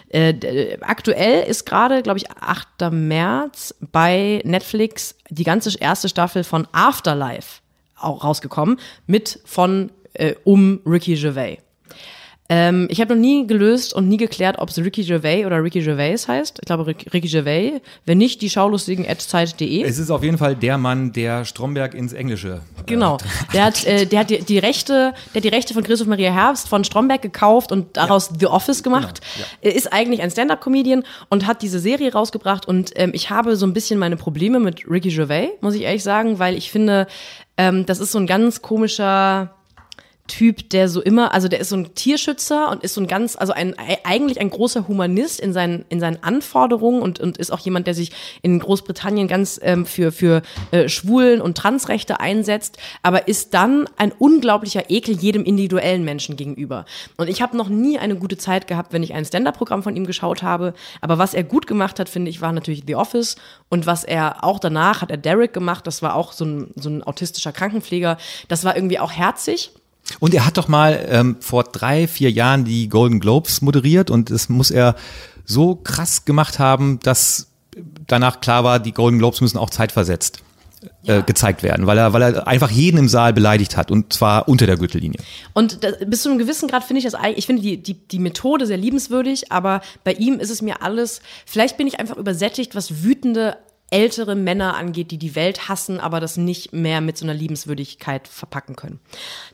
Äh, aktuell ist gerade, glaube ich, 8. März bei Netflix die ganze erste Staffel von Afterlife auch rausgekommen, mit von äh, um Ricky Gervais. Ähm, ich habe noch nie gelöst und nie geklärt, ob es Ricky Gervais oder Ricky Gervais heißt. Ich glaube Ricky Gervais. Wenn nicht, die schaulustigen Zeit.de. Es ist auf jeden Fall der Mann, der Stromberg ins Englische. Äh, genau. Der hat, äh, der hat die, die, Rechte, der hat die Rechte von Christoph Maria Herbst von Stromberg gekauft und daraus ja. The Office gemacht. Genau. Ja. Er ist eigentlich ein Stand-up-Comedian und hat diese Serie rausgebracht. Und ähm, ich habe so ein bisschen meine Probleme mit Ricky Gervais, muss ich ehrlich sagen, weil ich finde, ähm, das ist so ein ganz komischer Typ, der so immer, also der ist so ein Tierschützer und ist so ein ganz, also ein eigentlich ein großer Humanist in seinen in seinen Anforderungen und und ist auch jemand, der sich in Großbritannien ganz ähm, für für äh, Schwulen und Transrechte einsetzt, aber ist dann ein unglaublicher Ekel jedem individuellen Menschen gegenüber. Und ich habe noch nie eine gute Zeit gehabt, wenn ich ein Stand-up-Programm von ihm geschaut habe. Aber was er gut gemacht hat, finde ich, war natürlich The Office und was er auch danach hat er Derek gemacht. Das war auch so ein so ein autistischer Krankenpfleger. Das war irgendwie auch herzig. Und er hat doch mal ähm, vor drei, vier Jahren die Golden Globes moderiert und das muss er so krass gemacht haben, dass danach klar war, die Golden Globes müssen auch zeitversetzt äh, ja. gezeigt werden, weil er, weil er einfach jeden im Saal beleidigt hat und zwar unter der Gürtellinie. Und das, bis zu einem gewissen Grad finde ich das eigentlich, ich finde die, die, die Methode sehr liebenswürdig, aber bei ihm ist es mir alles, vielleicht bin ich einfach übersättigt, was wütende ältere Männer angeht, die die Welt hassen, aber das nicht mehr mit so einer Liebenswürdigkeit verpacken können.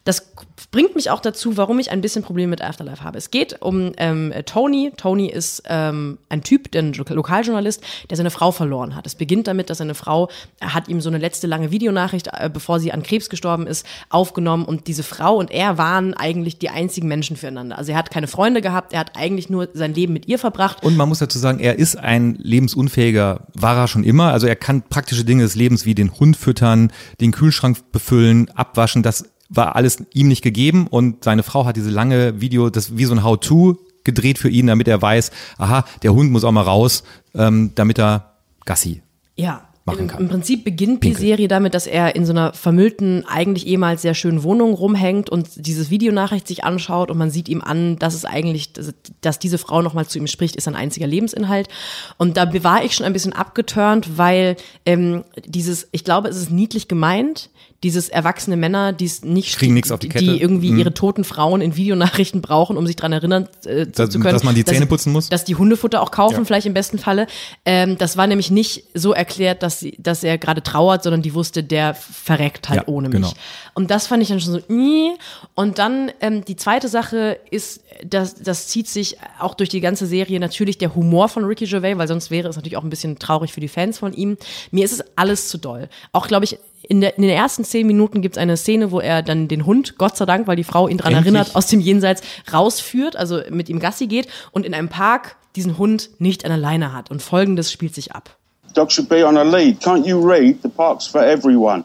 Das bringt mich auch dazu, warum ich ein bisschen Probleme mit Afterlife habe. Es geht um ähm, Tony. Tony ist ähm, ein Typ, der ein Lokaljournalist, der seine Frau verloren hat. Es beginnt damit, dass seine Frau hat ihm so eine letzte lange Videonachricht, äh, bevor sie an Krebs gestorben ist, aufgenommen und diese Frau und er waren eigentlich die einzigen Menschen füreinander. Also er hat keine Freunde gehabt, er hat eigentlich nur sein Leben mit ihr verbracht. Und man muss dazu sagen, er ist ein lebensunfähiger, war er schon immer. Also er kann praktische Dinge des Lebens wie den Hund füttern, den Kühlschrank befüllen, abwaschen. Das war alles ihm nicht gegeben. Und seine Frau hat diese lange Video, das wie so ein How-to gedreht für ihn, damit er weiß, aha, der Hund muss auch mal raus, ähm, damit er Gassi. Ja, machen Im, kann. Im Prinzip beginnt Pinkel. die Serie damit, dass er in so einer vermüllten, eigentlich ehemals sehr schönen Wohnung rumhängt und dieses Videonachricht sich anschaut und man sieht ihm an, dass es eigentlich, dass, dass diese Frau nochmal zu ihm spricht, ist ein einziger Lebensinhalt. Und da war ich schon ein bisschen abgeturnt, weil ähm, dieses, ich glaube, es ist niedlich gemeint, dieses erwachsene Männer, die es nicht Kriegen nix auf die Kette. die irgendwie Mhm. ihre toten Frauen in Videonachrichten brauchen, um sich dran erinnern äh, zu, Dass- zu können, dass man die Zähne putzen muss? dass die Hundefutter auch kaufen, Ja. vielleicht im besten Falle. Ähm, das war nämlich nicht so erklärt, dass, sie, dass er gerade trauert, sondern die wusste, der verreckt halt Ja, ohne genau. mich. Und das fand ich dann schon so, "Ih." und dann ähm, die zweite Sache ist, das, das zieht sich auch durch die ganze Serie natürlich der Humor von Ricky Gervais, weil sonst wäre es natürlich auch ein bisschen traurig für die Fans von ihm. Mir ist es alles zu doll. Auch, glaube ich, in, der, in den ersten zehn Minuten gibt es eine Szene, wo er dann den Hund, Gott sei Dank, weil die Frau ihn dran Endlich. erinnert, aus dem Jenseits rausführt, also mit ihm Gassi geht und in einem Park diesen Hund nicht an der Leine hat. Und folgendes spielt sich ab. Dog should be on a lead. Can't you read? The park's for everyone.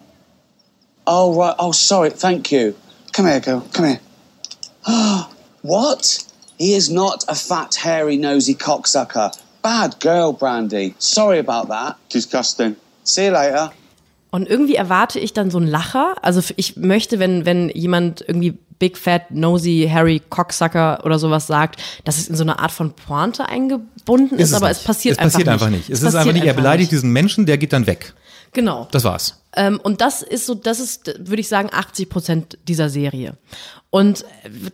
Oh, right. Oh, sorry. Thank you. Come here, girl. Come here. what? He is not a fat, hairy, nosy cocksucker. Bad girl, Brandy. Sorry about that. Disgusting. See you later. Und irgendwie erwarte ich dann so einen Lacher. Also ich möchte, wenn, wenn jemand irgendwie Big Fat, Nosy, Harry, Cocksucker oder sowas sagt, dass es in so eine Art von Pointe eingebunden ist, aber nicht. es passiert es einfach passiert nicht. einfach nicht. Es, ist passiert einfach nicht, er beleidigt nicht. diesen Menschen, der geht dann weg. Genau. Das war's. Ähm, und das ist so, das ist, würde ich sagen, 80 Prozent dieser Serie. Und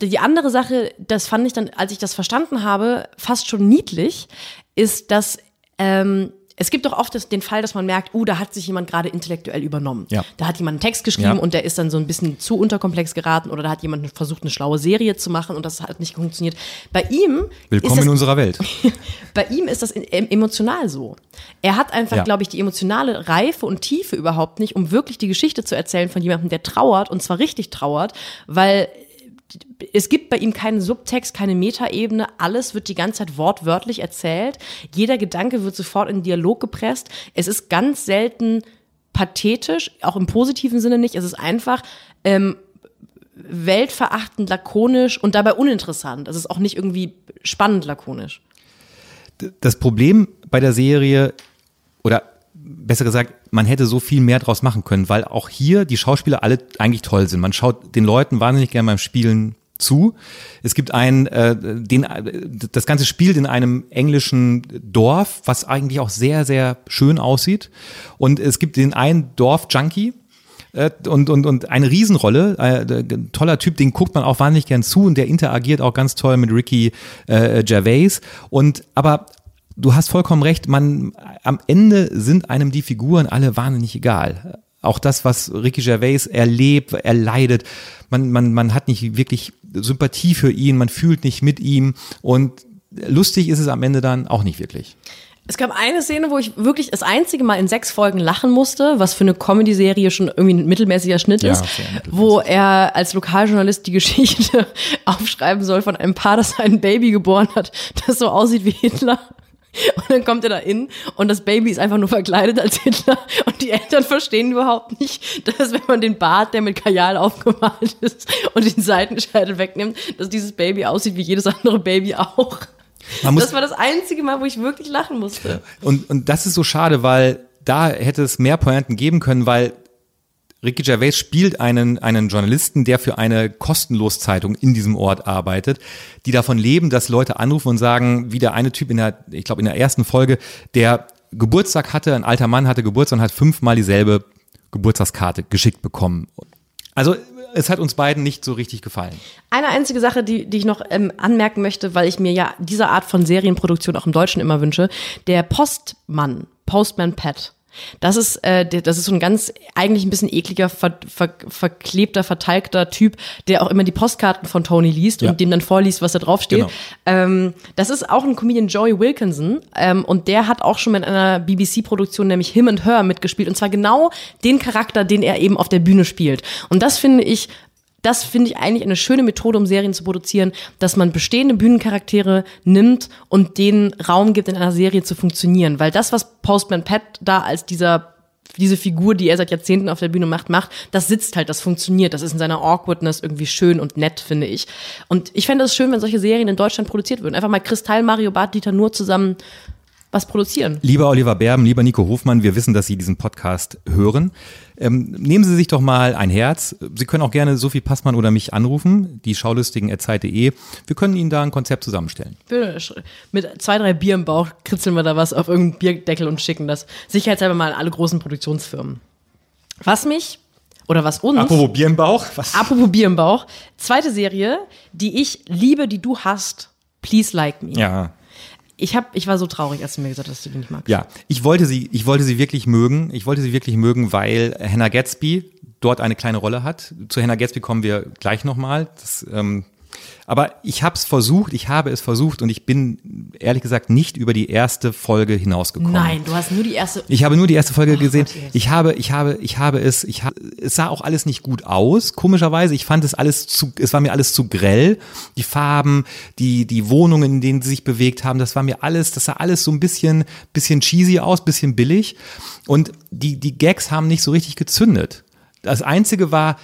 die andere Sache, das fand ich dann, als ich das verstanden habe, fast schon niedlich, ist, dass ähm, es gibt doch oft das, den Fall, dass man merkt, uh, da hat sich jemand gerade intellektuell übernommen. Ja. Da hat jemand einen Text geschrieben Ja. und der ist dann so ein bisschen zu unterkomplex geraten oder da hat jemand versucht, eine schlaue Serie zu machen und das hat nicht funktioniert. Bei ihm Willkommen ist das in unserer Welt. bei ihm ist das emotional so. Er hat einfach, Ja. glaube ich, die emotionale Reife und Tiefe überhaupt nicht, um wirklich die Geschichte zu erzählen von jemandem, der trauert und zwar richtig trauert, weil es gibt bei ihm keinen Subtext, keine Metaebene, alles wird die ganze Zeit wortwörtlich erzählt. Jeder Gedanke wird sofort in Dialog gepresst. Es ist ganz selten pathetisch, auch im positiven Sinne nicht. Es ist einfach ähm, weltverachtend lakonisch und dabei uninteressant. Es ist auch nicht irgendwie spannend lakonisch. Das Problem bei der Serie, oder besser gesagt, man hätte so viel mehr draus machen können, weil auch hier die Schauspieler alle eigentlich toll sind. Man schaut den Leuten wahnsinnig gerne beim Spielen zu. Es gibt einen, äh, den, das Ganze spielt in einem englischen Dorf, was eigentlich auch sehr, sehr schön aussieht. Und es gibt den einen Dorf-Junkie, äh, und, und, und eine Riesenrolle, äh, ein toller Typ, den guckt man auch wahnsinnig gern zu und der interagiert auch ganz toll mit Ricky äh, Gervais. Und aber du hast vollkommen recht, man am Ende sind einem die Figuren alle wahnsinnig egal. Auch das, was Ricky Gervais erlebt, er leidet, man, man, man hat nicht wirklich Sympathie für ihn, man fühlt nicht mit ihm und lustig ist es am Ende dann auch nicht wirklich. Es gab eine Szene, wo ich wirklich das einzige Mal in sechs Folgen lachen musste, was für eine Comedy-Serie schon irgendwie ein mittelmäßiger Schnitt Ja, ist, mittelmäßig. wo er als Lokaljournalist die Geschichte aufschreiben soll von einem Paar, das ein Baby geboren hat, das so aussieht wie Hitler. Und dann kommt er da in und das Baby ist einfach nur verkleidet als Hitler und die Eltern verstehen überhaupt nicht, dass wenn man den Bart, der mit Kajal aufgemalt ist und den Seitenscheitel wegnimmt, dass dieses Baby aussieht wie jedes andere Baby auch. Das war das einzige Mal, wo ich wirklich lachen musste. Und, und das ist so schade, weil da hätte es mehr Pointen geben können, weil Ricky Gervais spielt einen, einen Journalisten, der für eine Kostenloszeitung in diesem Ort arbeitet, die davon leben, dass Leute anrufen und sagen, wie der eine Typ in der, ich glaube in der ersten Folge, der Geburtstag hatte, ein alter Mann hatte Geburtstag und hat fünfmal dieselbe Geburtstagskarte geschickt bekommen. Also es hat uns beiden nicht so richtig gefallen. Eine einzige Sache, die, die ich noch ähm, anmerken möchte, weil ich mir ja diese Art von Serienproduktion auch im Deutschen immer wünsche, der Postmann, Postman Pat. Das ist, äh, das ist so ein ganz, eigentlich ein bisschen ekliger, ver, ver, verklebter, verteilter Typ, der auch immer die Postkarten von Tony liest Ja. und dem dann vorliest, was da draufsteht. Genau. Ähm, das ist auch ein Comedian Joey Wilkinson ähm, und der hat auch schon mit einer BBC-Produktion, nämlich Him and Her, mitgespielt und zwar genau den Charakter, den er eben auf der Bühne spielt. Und das finde ich das finde ich eigentlich eine schöne Methode, um Serien zu produzieren, dass man bestehende Bühnencharaktere nimmt und denen Raum gibt, in einer Serie zu funktionieren. Weil das, was Postman Pat da als dieser diese Figur, die er seit Jahrzehnten auf der Bühne macht, macht, das sitzt halt, das funktioniert, das ist in seiner Awkwardness irgendwie schön und nett, finde ich. Und ich fände es schön, wenn solche Serien in Deutschland produziert würden. Einfach mal Kristall, Mario Barth, Dieter Nur zusammen was produzieren. Lieber Oliver Berben, lieber Nico Hofmann, wir wissen, dass Sie diesen Podcast hören. Ähm, nehmen Sie sich doch mal ein Herz. Sie können auch gerne Sophie Passmann oder mich anrufen, die schaulustigen.zeit.de. Wir können Ihnen da ein Konzept zusammenstellen. Mit zwei, drei Bier im Bauch kritzeln wir da was auf irgendeinen Bierdeckel und schicken das sicherheitshalber mal an alle großen Produktionsfirmen. Was mich oder was uns. Apropos Bier im Bauch. Was? Apropos Bier im Bauch. Zweite Serie, die ich liebe, die du hast. Please Like Me. Ja. Ich, hab, ich war so traurig, als du mir gesagt hast, dass du die nicht magst. Ja, ich wollte sie, ich wollte sie wirklich mögen. Ich wollte sie wirklich mögen, weil Hannah Gatsby dort eine kleine Rolle hat. Zu Hannah Gatsby kommen wir gleich nochmal. Das ähm, aber ich habe es versucht, ich habe es versucht und ich bin ehrlich gesagt nicht über die erste Folge hinausgekommen. Nein, du hast nur die erste. Ich habe nur die erste Folge oh, gesehen. Gott, ich habe, ich habe, ich habe es, ich habe, es sah auch alles nicht gut aus. Komischerweise, ich fand es alles zu, es war mir alles zu grell. Die Farben, die die Wohnungen, in denen sie sich bewegt haben, das war mir alles, das sah alles so ein bisschen, bisschen cheesy aus, bisschen billig. Und die die Gags haben nicht so richtig gezündet. Das einzige war,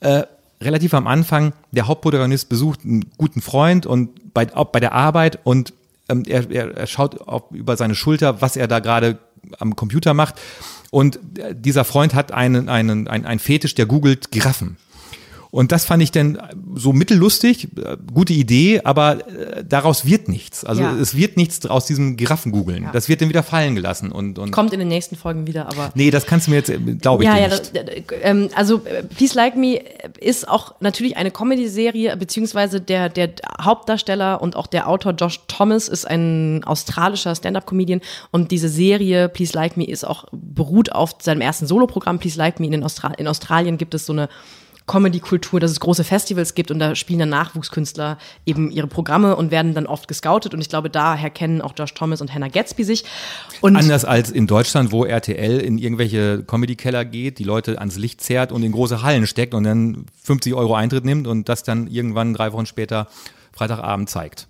äh, relativ am Anfang, der Hauptprotagonist besucht einen guten Freund und bei, bei der Arbeit und ähm, er, er, schaut auf, über seine Schulter, was er da gerade am Computer macht. Und äh, dieser Freund hat einen, einen, einen, einen Fetisch, der googelt Giraffen. Und das fand ich dann so mittellustig, äh, gute Idee, aber äh, daraus wird nichts. Also ja. es wird nichts aus diesem Giraffengoogeln. Ja. Das wird dann wieder fallen gelassen. Und, und Kommt in den nächsten Folgen wieder, aber. Nee, das kannst du mir jetzt, äh, glaube ich, ja, ja, nicht. Das, ähm, also Peace Like Me ist auch natürlich eine Comedy-Serie, beziehungsweise der, der Hauptdarsteller und auch der Autor Josh Thomas ist ein australischer Stand-Up-Comedian und diese Serie Please Like Me ist auch beruht auf seinem ersten Soloprogramm Please Like Me. In, Austra in Australien gibt es so eine Comedy-Kultur, dass es große Festivals gibt und da spielen dann Nachwuchskünstler eben ihre Programme und werden dann oft gescoutet. Und ich glaube, daher kennen auch Josh Thomas und Hannah Gatsby sich. Und Anders als in Deutschland, wo RTL in irgendwelche Comedy-Keller geht, die Leute ans Licht zerrt und in große Hallen steckt und dann 50 Euro Eintritt nimmt und das dann irgendwann drei Wochen später Freitagabend zeigt.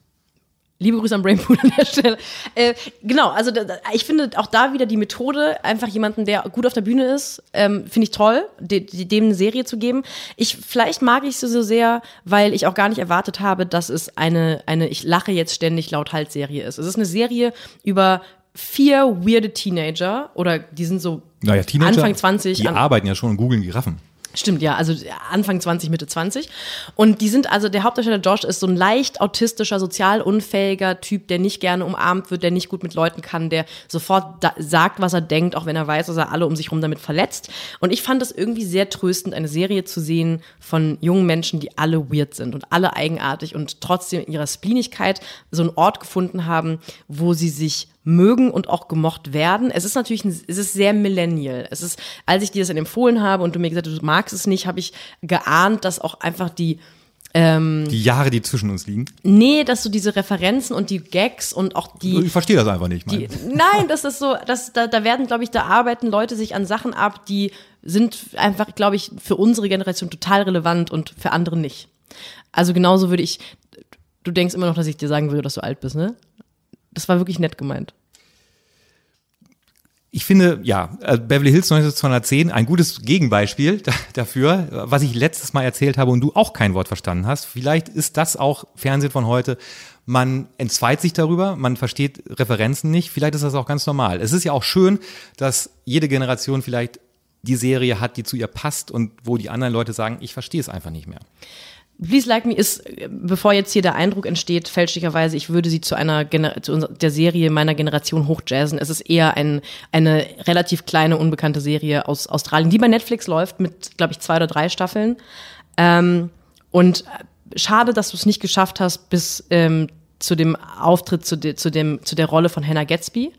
Liebe Grüße an Brainpool an der Stelle. Äh, genau, also da, ich finde auch da wieder die Methode, einfach jemanden, der gut auf der Bühne ist, ähm, finde ich toll, de, de, dem eine Serie zu geben. Ich, vielleicht mag ich sie so sehr, weil ich auch gar nicht erwartet habe, dass es eine, eine ich lache jetzt ständig laut Halt Serie ist. Es ist eine Serie über vier weirde Teenager oder die sind so naja, Teenager, Anfang 20. Die arbeiten ja schon und googeln Giraffen. Stimmt, ja, also Anfang 20, Mitte 20. Und die sind, also der Hauptdarsteller Josh ist so ein leicht autistischer, sozial unfähiger Typ, der nicht gerne umarmt wird, der nicht gut mit Leuten kann, der sofort sagt, was er denkt, auch wenn er weiß, dass er alle um sich herum damit verletzt. Und ich fand es irgendwie sehr tröstend, eine Serie zu sehen von jungen Menschen, die alle weird sind und alle eigenartig und trotzdem in ihrer Splinigkeit so einen Ort gefunden haben, wo sie sich mögen und auch gemocht werden. Es ist natürlich, ein, es ist sehr millennial. Es ist, als ich dir das dann empfohlen habe und du mir gesagt hast, du magst es nicht, habe ich geahnt, dass auch einfach die ähm, die Jahre, die zwischen uns liegen? Nee, dass so diese Referenzen und die Gags und auch die. Ich verstehe das einfach nicht. Die, nein, das ist so, das, da, da werden, glaube ich, da arbeiten Leute sich an Sachen ab, die sind einfach, glaube ich, für unsere Generation total relevant und für andere nicht. Also genauso würde ich, du denkst immer noch, dass ich dir sagen würde, dass du alt bist, ne? Das war wirklich nett gemeint. Ich finde, ja, äh, Beverly Hills 90210 ein gutes Gegenbeispiel dafür, was ich letztes Mal erzählt habe und du auch kein Wort verstanden hast. Vielleicht ist das auch Fernsehen von heute. Man entzweit sich darüber, man versteht Referenzen nicht. Vielleicht ist das auch ganz normal. Es ist ja auch schön, dass jede Generation vielleicht die Serie hat, die zu ihr passt und wo die anderen Leute sagen, ich verstehe es einfach nicht mehr. Please Like Me ist, bevor jetzt hier der Eindruck entsteht, fälschlicherweise, ich würde sie zu einer zu der Serie meiner Generation hochjazzen. Es ist eher ein, eine relativ kleine, unbekannte Serie aus Australien, die bei Netflix läuft mit, glaube ich, zwei oder drei Staffeln. Ähm, und schade, dass du es nicht geschafft hast bis ähm, zu dem Auftritt, zu, de, zu, dem, zu der Rolle von Hannah Gatsby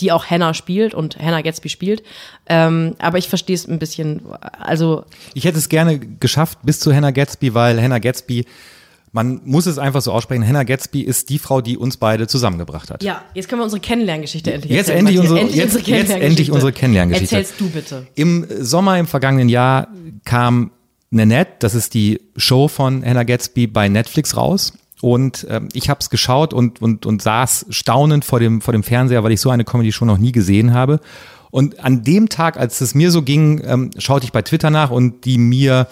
die auch Hannah spielt und Hannah Gatsby spielt. Ähm, aber ich verstehe es ein bisschen. Also ich hätte es gerne geschafft bis zu Hannah Gatsby, weil Hannah Gatsby man muss es einfach so aussprechen. Hannah Gatsby ist die Frau, die uns beide zusammengebracht hat. Ja, jetzt können wir unsere Kennenlerngeschichte endlich jetzt Endlich unsere, endlich jetzt, unsere jetzt endlich unsere Kennenlerngeschichte. Erzählst du bitte. Im Sommer im vergangenen Jahr kam Nanette, das ist die Show von Hannah Gatsby bei Netflix raus. Und ähm, ich habe es geschaut und, und, und saß staunend vor dem, vor dem Fernseher, weil ich so eine Comedy schon noch nie gesehen habe. Und an dem Tag, als es mir so ging, ähm, schaute ich bei Twitter nach und die mir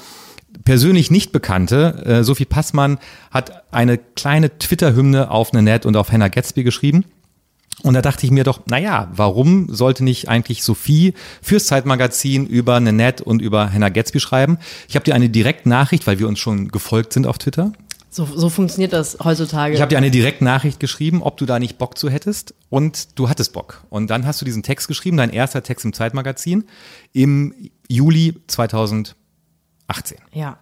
persönlich nicht bekannte, äh, Sophie Passmann, hat eine kleine Twitter-Hymne auf Nanette und auf Hannah Gatsby geschrieben. Und da dachte ich mir doch, naja, warum sollte nicht eigentlich Sophie fürs Zeitmagazin über Nanette und über Hannah Gatsby schreiben? Ich habe dir eine Direktnachricht, weil wir uns schon gefolgt sind auf Twitter. So, so funktioniert das heutzutage. Ich habe dir eine Direktnachricht geschrieben, ob du da nicht Bock zu hättest. Und du hattest Bock. Und dann hast du diesen Text geschrieben, dein erster Text im Zeitmagazin im Juli 2018. ja.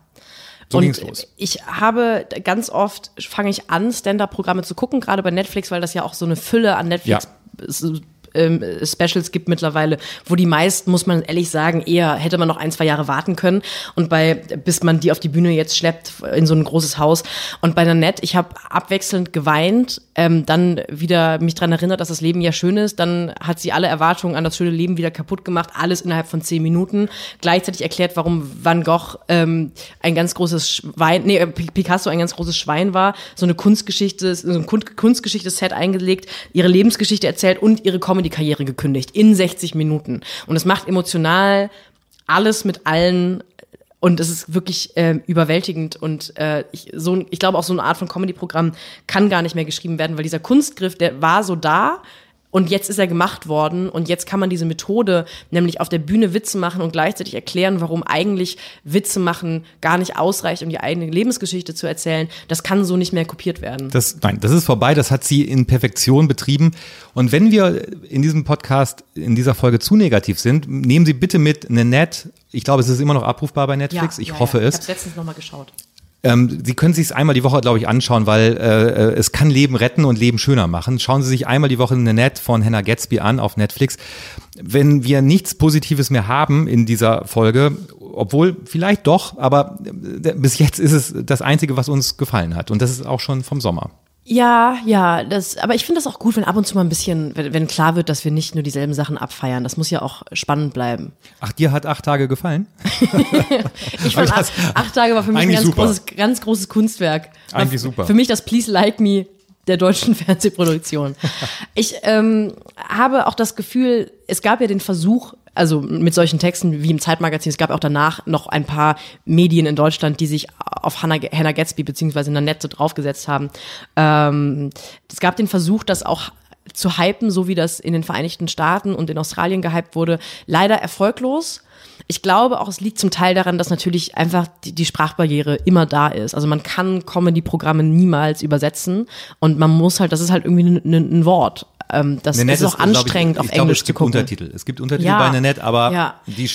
So und ging's los. ich habe ganz oft, fange ich an, Stand-Up-Programme zu gucken, gerade bei Netflix, weil das ja auch so eine Fülle an Netflix ähm, Specials gibt mittlerweile, wo die meisten, muss man ehrlich sagen, eher hätte man noch ein, zwei Jahre warten können. Und bei, bis man die auf die Bühne jetzt schleppt in so ein großes Haus. Und bei Nanette, ich habe abwechselnd geweint, ähm, dann wieder mich dran erinnert, dass das Leben ja schön ist, dann hat sie alle Erwartungen an das schöne Leben wieder kaputt gemacht, alles innerhalb von zehn Minuten, gleichzeitig erklärt, warum Van Gogh ähm, ein ganz großes Schwein, nee, äh, Picasso ein ganz großes Schwein war, so eine Kunstgeschichte, so ein Kun- Kunstgeschichte-Set eingelegt, ihre Lebensgeschichte erzählt und ihre Comedy-Karriere gekündigt in 60 Minuten. Und es macht emotional alles mit allen und es ist wirklich ähm, überwältigend und äh, ich, so, ich glaube auch so eine Art von Comedy-Programm kann gar nicht mehr geschrieben werden, weil dieser Kunstgriff, der war so da und jetzt ist er gemacht worden und jetzt kann man diese Methode, nämlich auf der Bühne Witze machen und gleichzeitig erklären, warum eigentlich Witze machen gar nicht ausreicht, um die eigene Lebensgeschichte zu erzählen, das kann so nicht mehr kopiert werden. Das, nein, das ist vorbei. Das hat sie in Perfektion betrieben. Und wenn wir in diesem Podcast, in dieser Folge zu negativ sind, nehmen Sie bitte mit Nanette. Ich glaube, es ist immer noch abrufbar bei Netflix. ich hoffe Ich es. habe letztens nochmal geschaut. Ähm, Sie können sich es einmal die Woche, glaube ich, anschauen, weil äh, es kann Leben retten und Leben schöner machen. Schauen Sie sich einmal die Woche Nanette von Hannah Gatsby an auf Netflix. Wenn wir nichts Positives mehr haben in dieser Folge, obwohl vielleicht doch, aber äh, bis jetzt ist es das Einzige, was uns gefallen hat. Und das ist auch schon vom Sommer. Ja, ja, das, aber ich finde das auch gut, wenn ab und zu mal ein bisschen, wenn, wenn klar wird, dass wir nicht nur dieselben Sachen abfeiern. Das muss ja auch spannend bleiben. Ach, dir hat acht Tage gefallen? Ich fand, acht, acht Tage war für mich ein ganz super. großes, ganz großes Kunstwerk. Eigentlich super. Für mich das Please Like Me der deutschen Fernsehproduktion. Ich ähm, habe auch das Gefühl, es gab ja den Versuch, also mit solchen Texten wie im Zeitmagazin, es gab auch danach noch ein paar Medien in Deutschland, die sich auf Hannah, Hannah Gatsby beziehungsweise Nanette draufgesetzt haben. Ähm, es gab den Versuch, das auch zu hypen, so wie das in den Vereinigten Staaten und in Australien gehypt wurde, leider erfolglos. Ich glaube auch, es liegt zum Teil daran, dass natürlich einfach die, die Sprachbarriere immer da ist. Also man kann Comedy-Programme niemals übersetzen und man muss halt, das ist halt irgendwie ein, ein Wort. Ähm, das Nanette ist auch glaub ich, anstrengend, auf ich glaube, Englisch es zu gibt gucken. Untertitel. Es gibt Untertitel Ja. bei Nanette, aber Ja. die,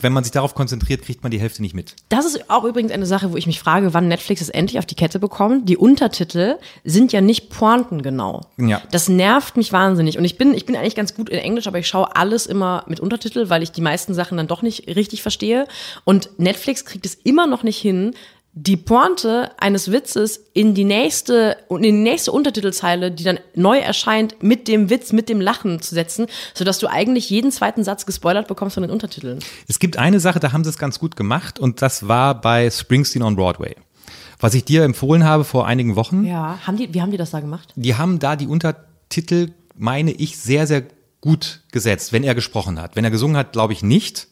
wenn man sich darauf konzentriert, kriegt man die Hälfte nicht mit. Das ist auch übrigens eine Sache, wo ich mich frage, wann Netflix es endlich auf die Kette bekommt. Die Untertitel sind ja nicht pointengenau. Ja. Das nervt mich wahnsinnig. Und ich bin, ich bin eigentlich ganz gut in Englisch, aber ich schaue alles immer mit Untertitel, weil ich die meisten Sachen dann doch nicht richtig verstehe. Und Netflix kriegt es immer noch nicht hin, die Pointe eines Witzes in die nächste in die nächste Untertitelzeile, die dann neu erscheint, mit dem Witz, mit dem Lachen zu setzen, sodass du eigentlich jeden zweiten Satz gespoilert bekommst von den Untertiteln. Es gibt eine Sache, da haben sie es ganz gut gemacht und das war bei Springsteen on Broadway. Was ich dir empfohlen habe vor einigen Wochen, Ja, haben die, wie haben die das da gemacht? die haben da die Untertitel, meine ich, sehr, sehr gut gesetzt, wenn er gesprochen hat. Wenn er gesungen hat, glaube ich nicht.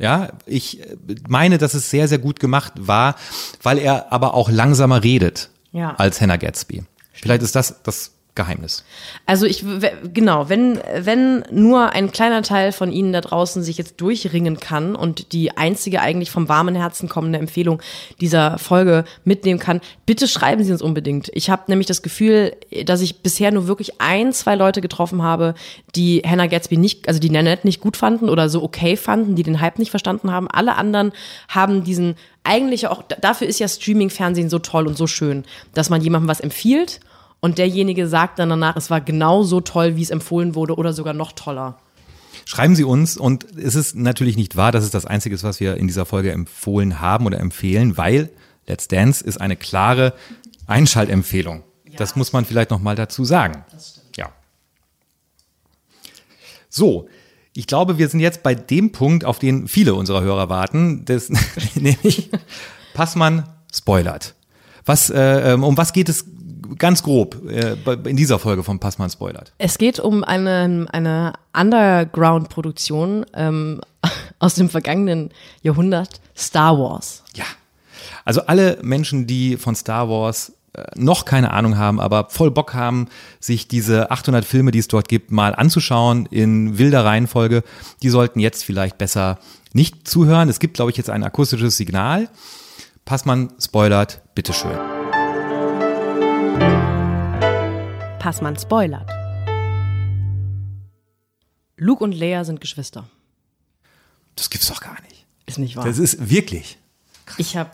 Ja, ich äh, meine, dass es sehr, sehr gut gemacht war, weil er aber auch langsamer redet Ja. als Hannah Gatsby. Vielleicht ist das das Geheimnis. Also ich, genau, wenn, wenn nur ein kleiner Teil von Ihnen da draußen sich jetzt durchringen kann und die einzige eigentlich vom warmen Herzen kommende Empfehlung dieser Folge mitnehmen kann, bitte schreiben Sie uns unbedingt. Ich habe nämlich das Gefühl, dass ich bisher nur wirklich ein, zwei Leute getroffen habe, die Hannah Gatsby nicht, also die Nanette nicht gut fanden oder so okay fanden, die den Hype nicht verstanden haben. Alle anderen haben diesen eigentlich auch, dafür ist ja Streaming-Fernsehen so toll und so schön, dass man jemandem was empfiehlt und derjenige sagt dann danach, es war genau so toll, wie es empfohlen wurde oder sogar noch toller. Schreiben Sie uns und es ist natürlich nicht wahr, dass es das Einzige ist, was wir in dieser Folge empfohlen haben oder empfehlen, weil Let's Dance ist eine klare Einschaltempfehlung. das muss man vielleicht noch mal dazu sagen. Ja. So, ich glaube, wir sind jetzt bei dem Punkt, auf den viele unserer Hörer warten, das, nämlich Passmann spoilert. Was, äh, um was geht es ganz grob äh, in dieser Folge von Passmann spoilert? Es geht um eine, eine Underground-Produktion ähm, aus dem vergangenen Jahrhundert, Star Wars. Ja. Also alle Menschen, die von Star Wars äh, noch keine Ahnung haben, aber voll Bock haben, sich diese 800 Filme, die es dort gibt, mal anzuschauen in wilder Reihenfolge, die sollten jetzt vielleicht besser nicht zuhören. Es gibt, glaube ich, jetzt ein akustisches Signal. Passmann spoilert, bitteschön. Passmann spoilert. Luke und Leia sind Geschwister. Das gibt's doch gar nicht. Ist nicht wahr. Das ist wirklich ich habe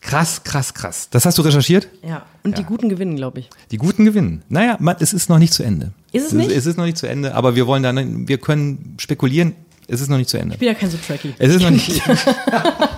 krass, krass, krass. Das hast du recherchiert? ja und die guten gewinnen, glaube ich. Die Guten gewinnen. Naja, man, es ist noch nicht zu Ende. Ist es nicht? Es ist noch nicht zu Ende, aber wir wollen dann, wir können spekulieren, es ist noch nicht zu Ende. Ich bin ja kein so tracky. Es ist noch nicht.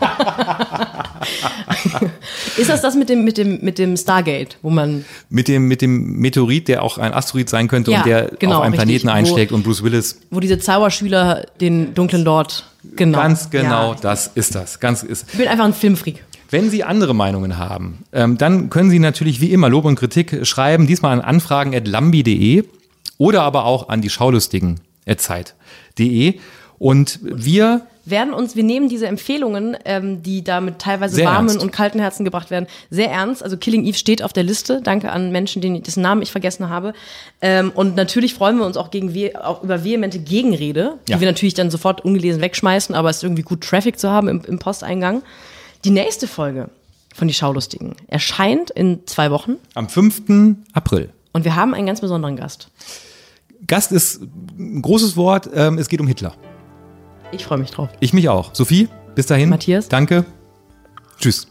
Ist das das mit dem mit dem mit dem Stargate, wo man mit dem, mit dem Meteorit, der auch ein Asteroid sein könnte Ja, und der genau, auf einen richtig, Planeten wo- einschlägt und Bruce Willis. wo diese Zauberschüler den dunklen Lord genau. Ganz genau, Ja. das ist das. Ganz ist. Ich bin einfach ein Filmfreak. Wenn Sie andere Meinungen haben, ähm, dann können Sie natürlich wie immer Lob und Kritik schreiben, diesmal an anfragen.lambi.de oder aber auch an die Schaulustigen.zeit.de. Und wir werden uns, wir nehmen diese Empfehlungen, ähm, die da mit teilweise warmen ernst. und kalten Herzen gebracht werden, sehr ernst. Also Killing Eve steht auf der Liste. Danke an Menschen, denen dessen Namen ich vergessen habe. Ähm, und natürlich freuen wir uns auch, gegen we auch über vehemente Gegenrede, die Ja. wir natürlich dann sofort ungelesen wegschmeißen, aber es ist irgendwie gut Traffic zu haben im, im Posteingang. Die nächste Folge von Die Schaulustigen erscheint in zwei Wochen am 5. April. und wir haben einen ganz besonderen Gast. Gast ist ein großes Wort, ähm, es geht um Hitler. Ich freue mich drauf. Ich mich auch. Sophie, bis dahin. Matthias. Danke. Tschüss.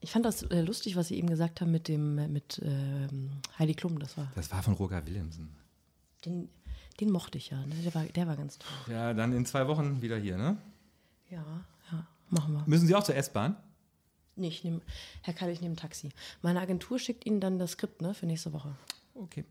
Ich fand das äh, lustig, was Sie eben gesagt haben mit dem äh, mit ähm, Heidi Klum. Das war Das war von Roger Williamson. den, den mochte ich ja. Ne? Der war der war ganz toll. Ja, dann in zwei Wochen wieder hier, ne? Ja, ja, machen wir. Müssen Sie auch zur S-Bahn? Nee, ich nehm, Herr Kall, ich nehme ein Taxi. Meine Agentur schickt Ihnen dann das Skript ne, für nächste Woche. Okay.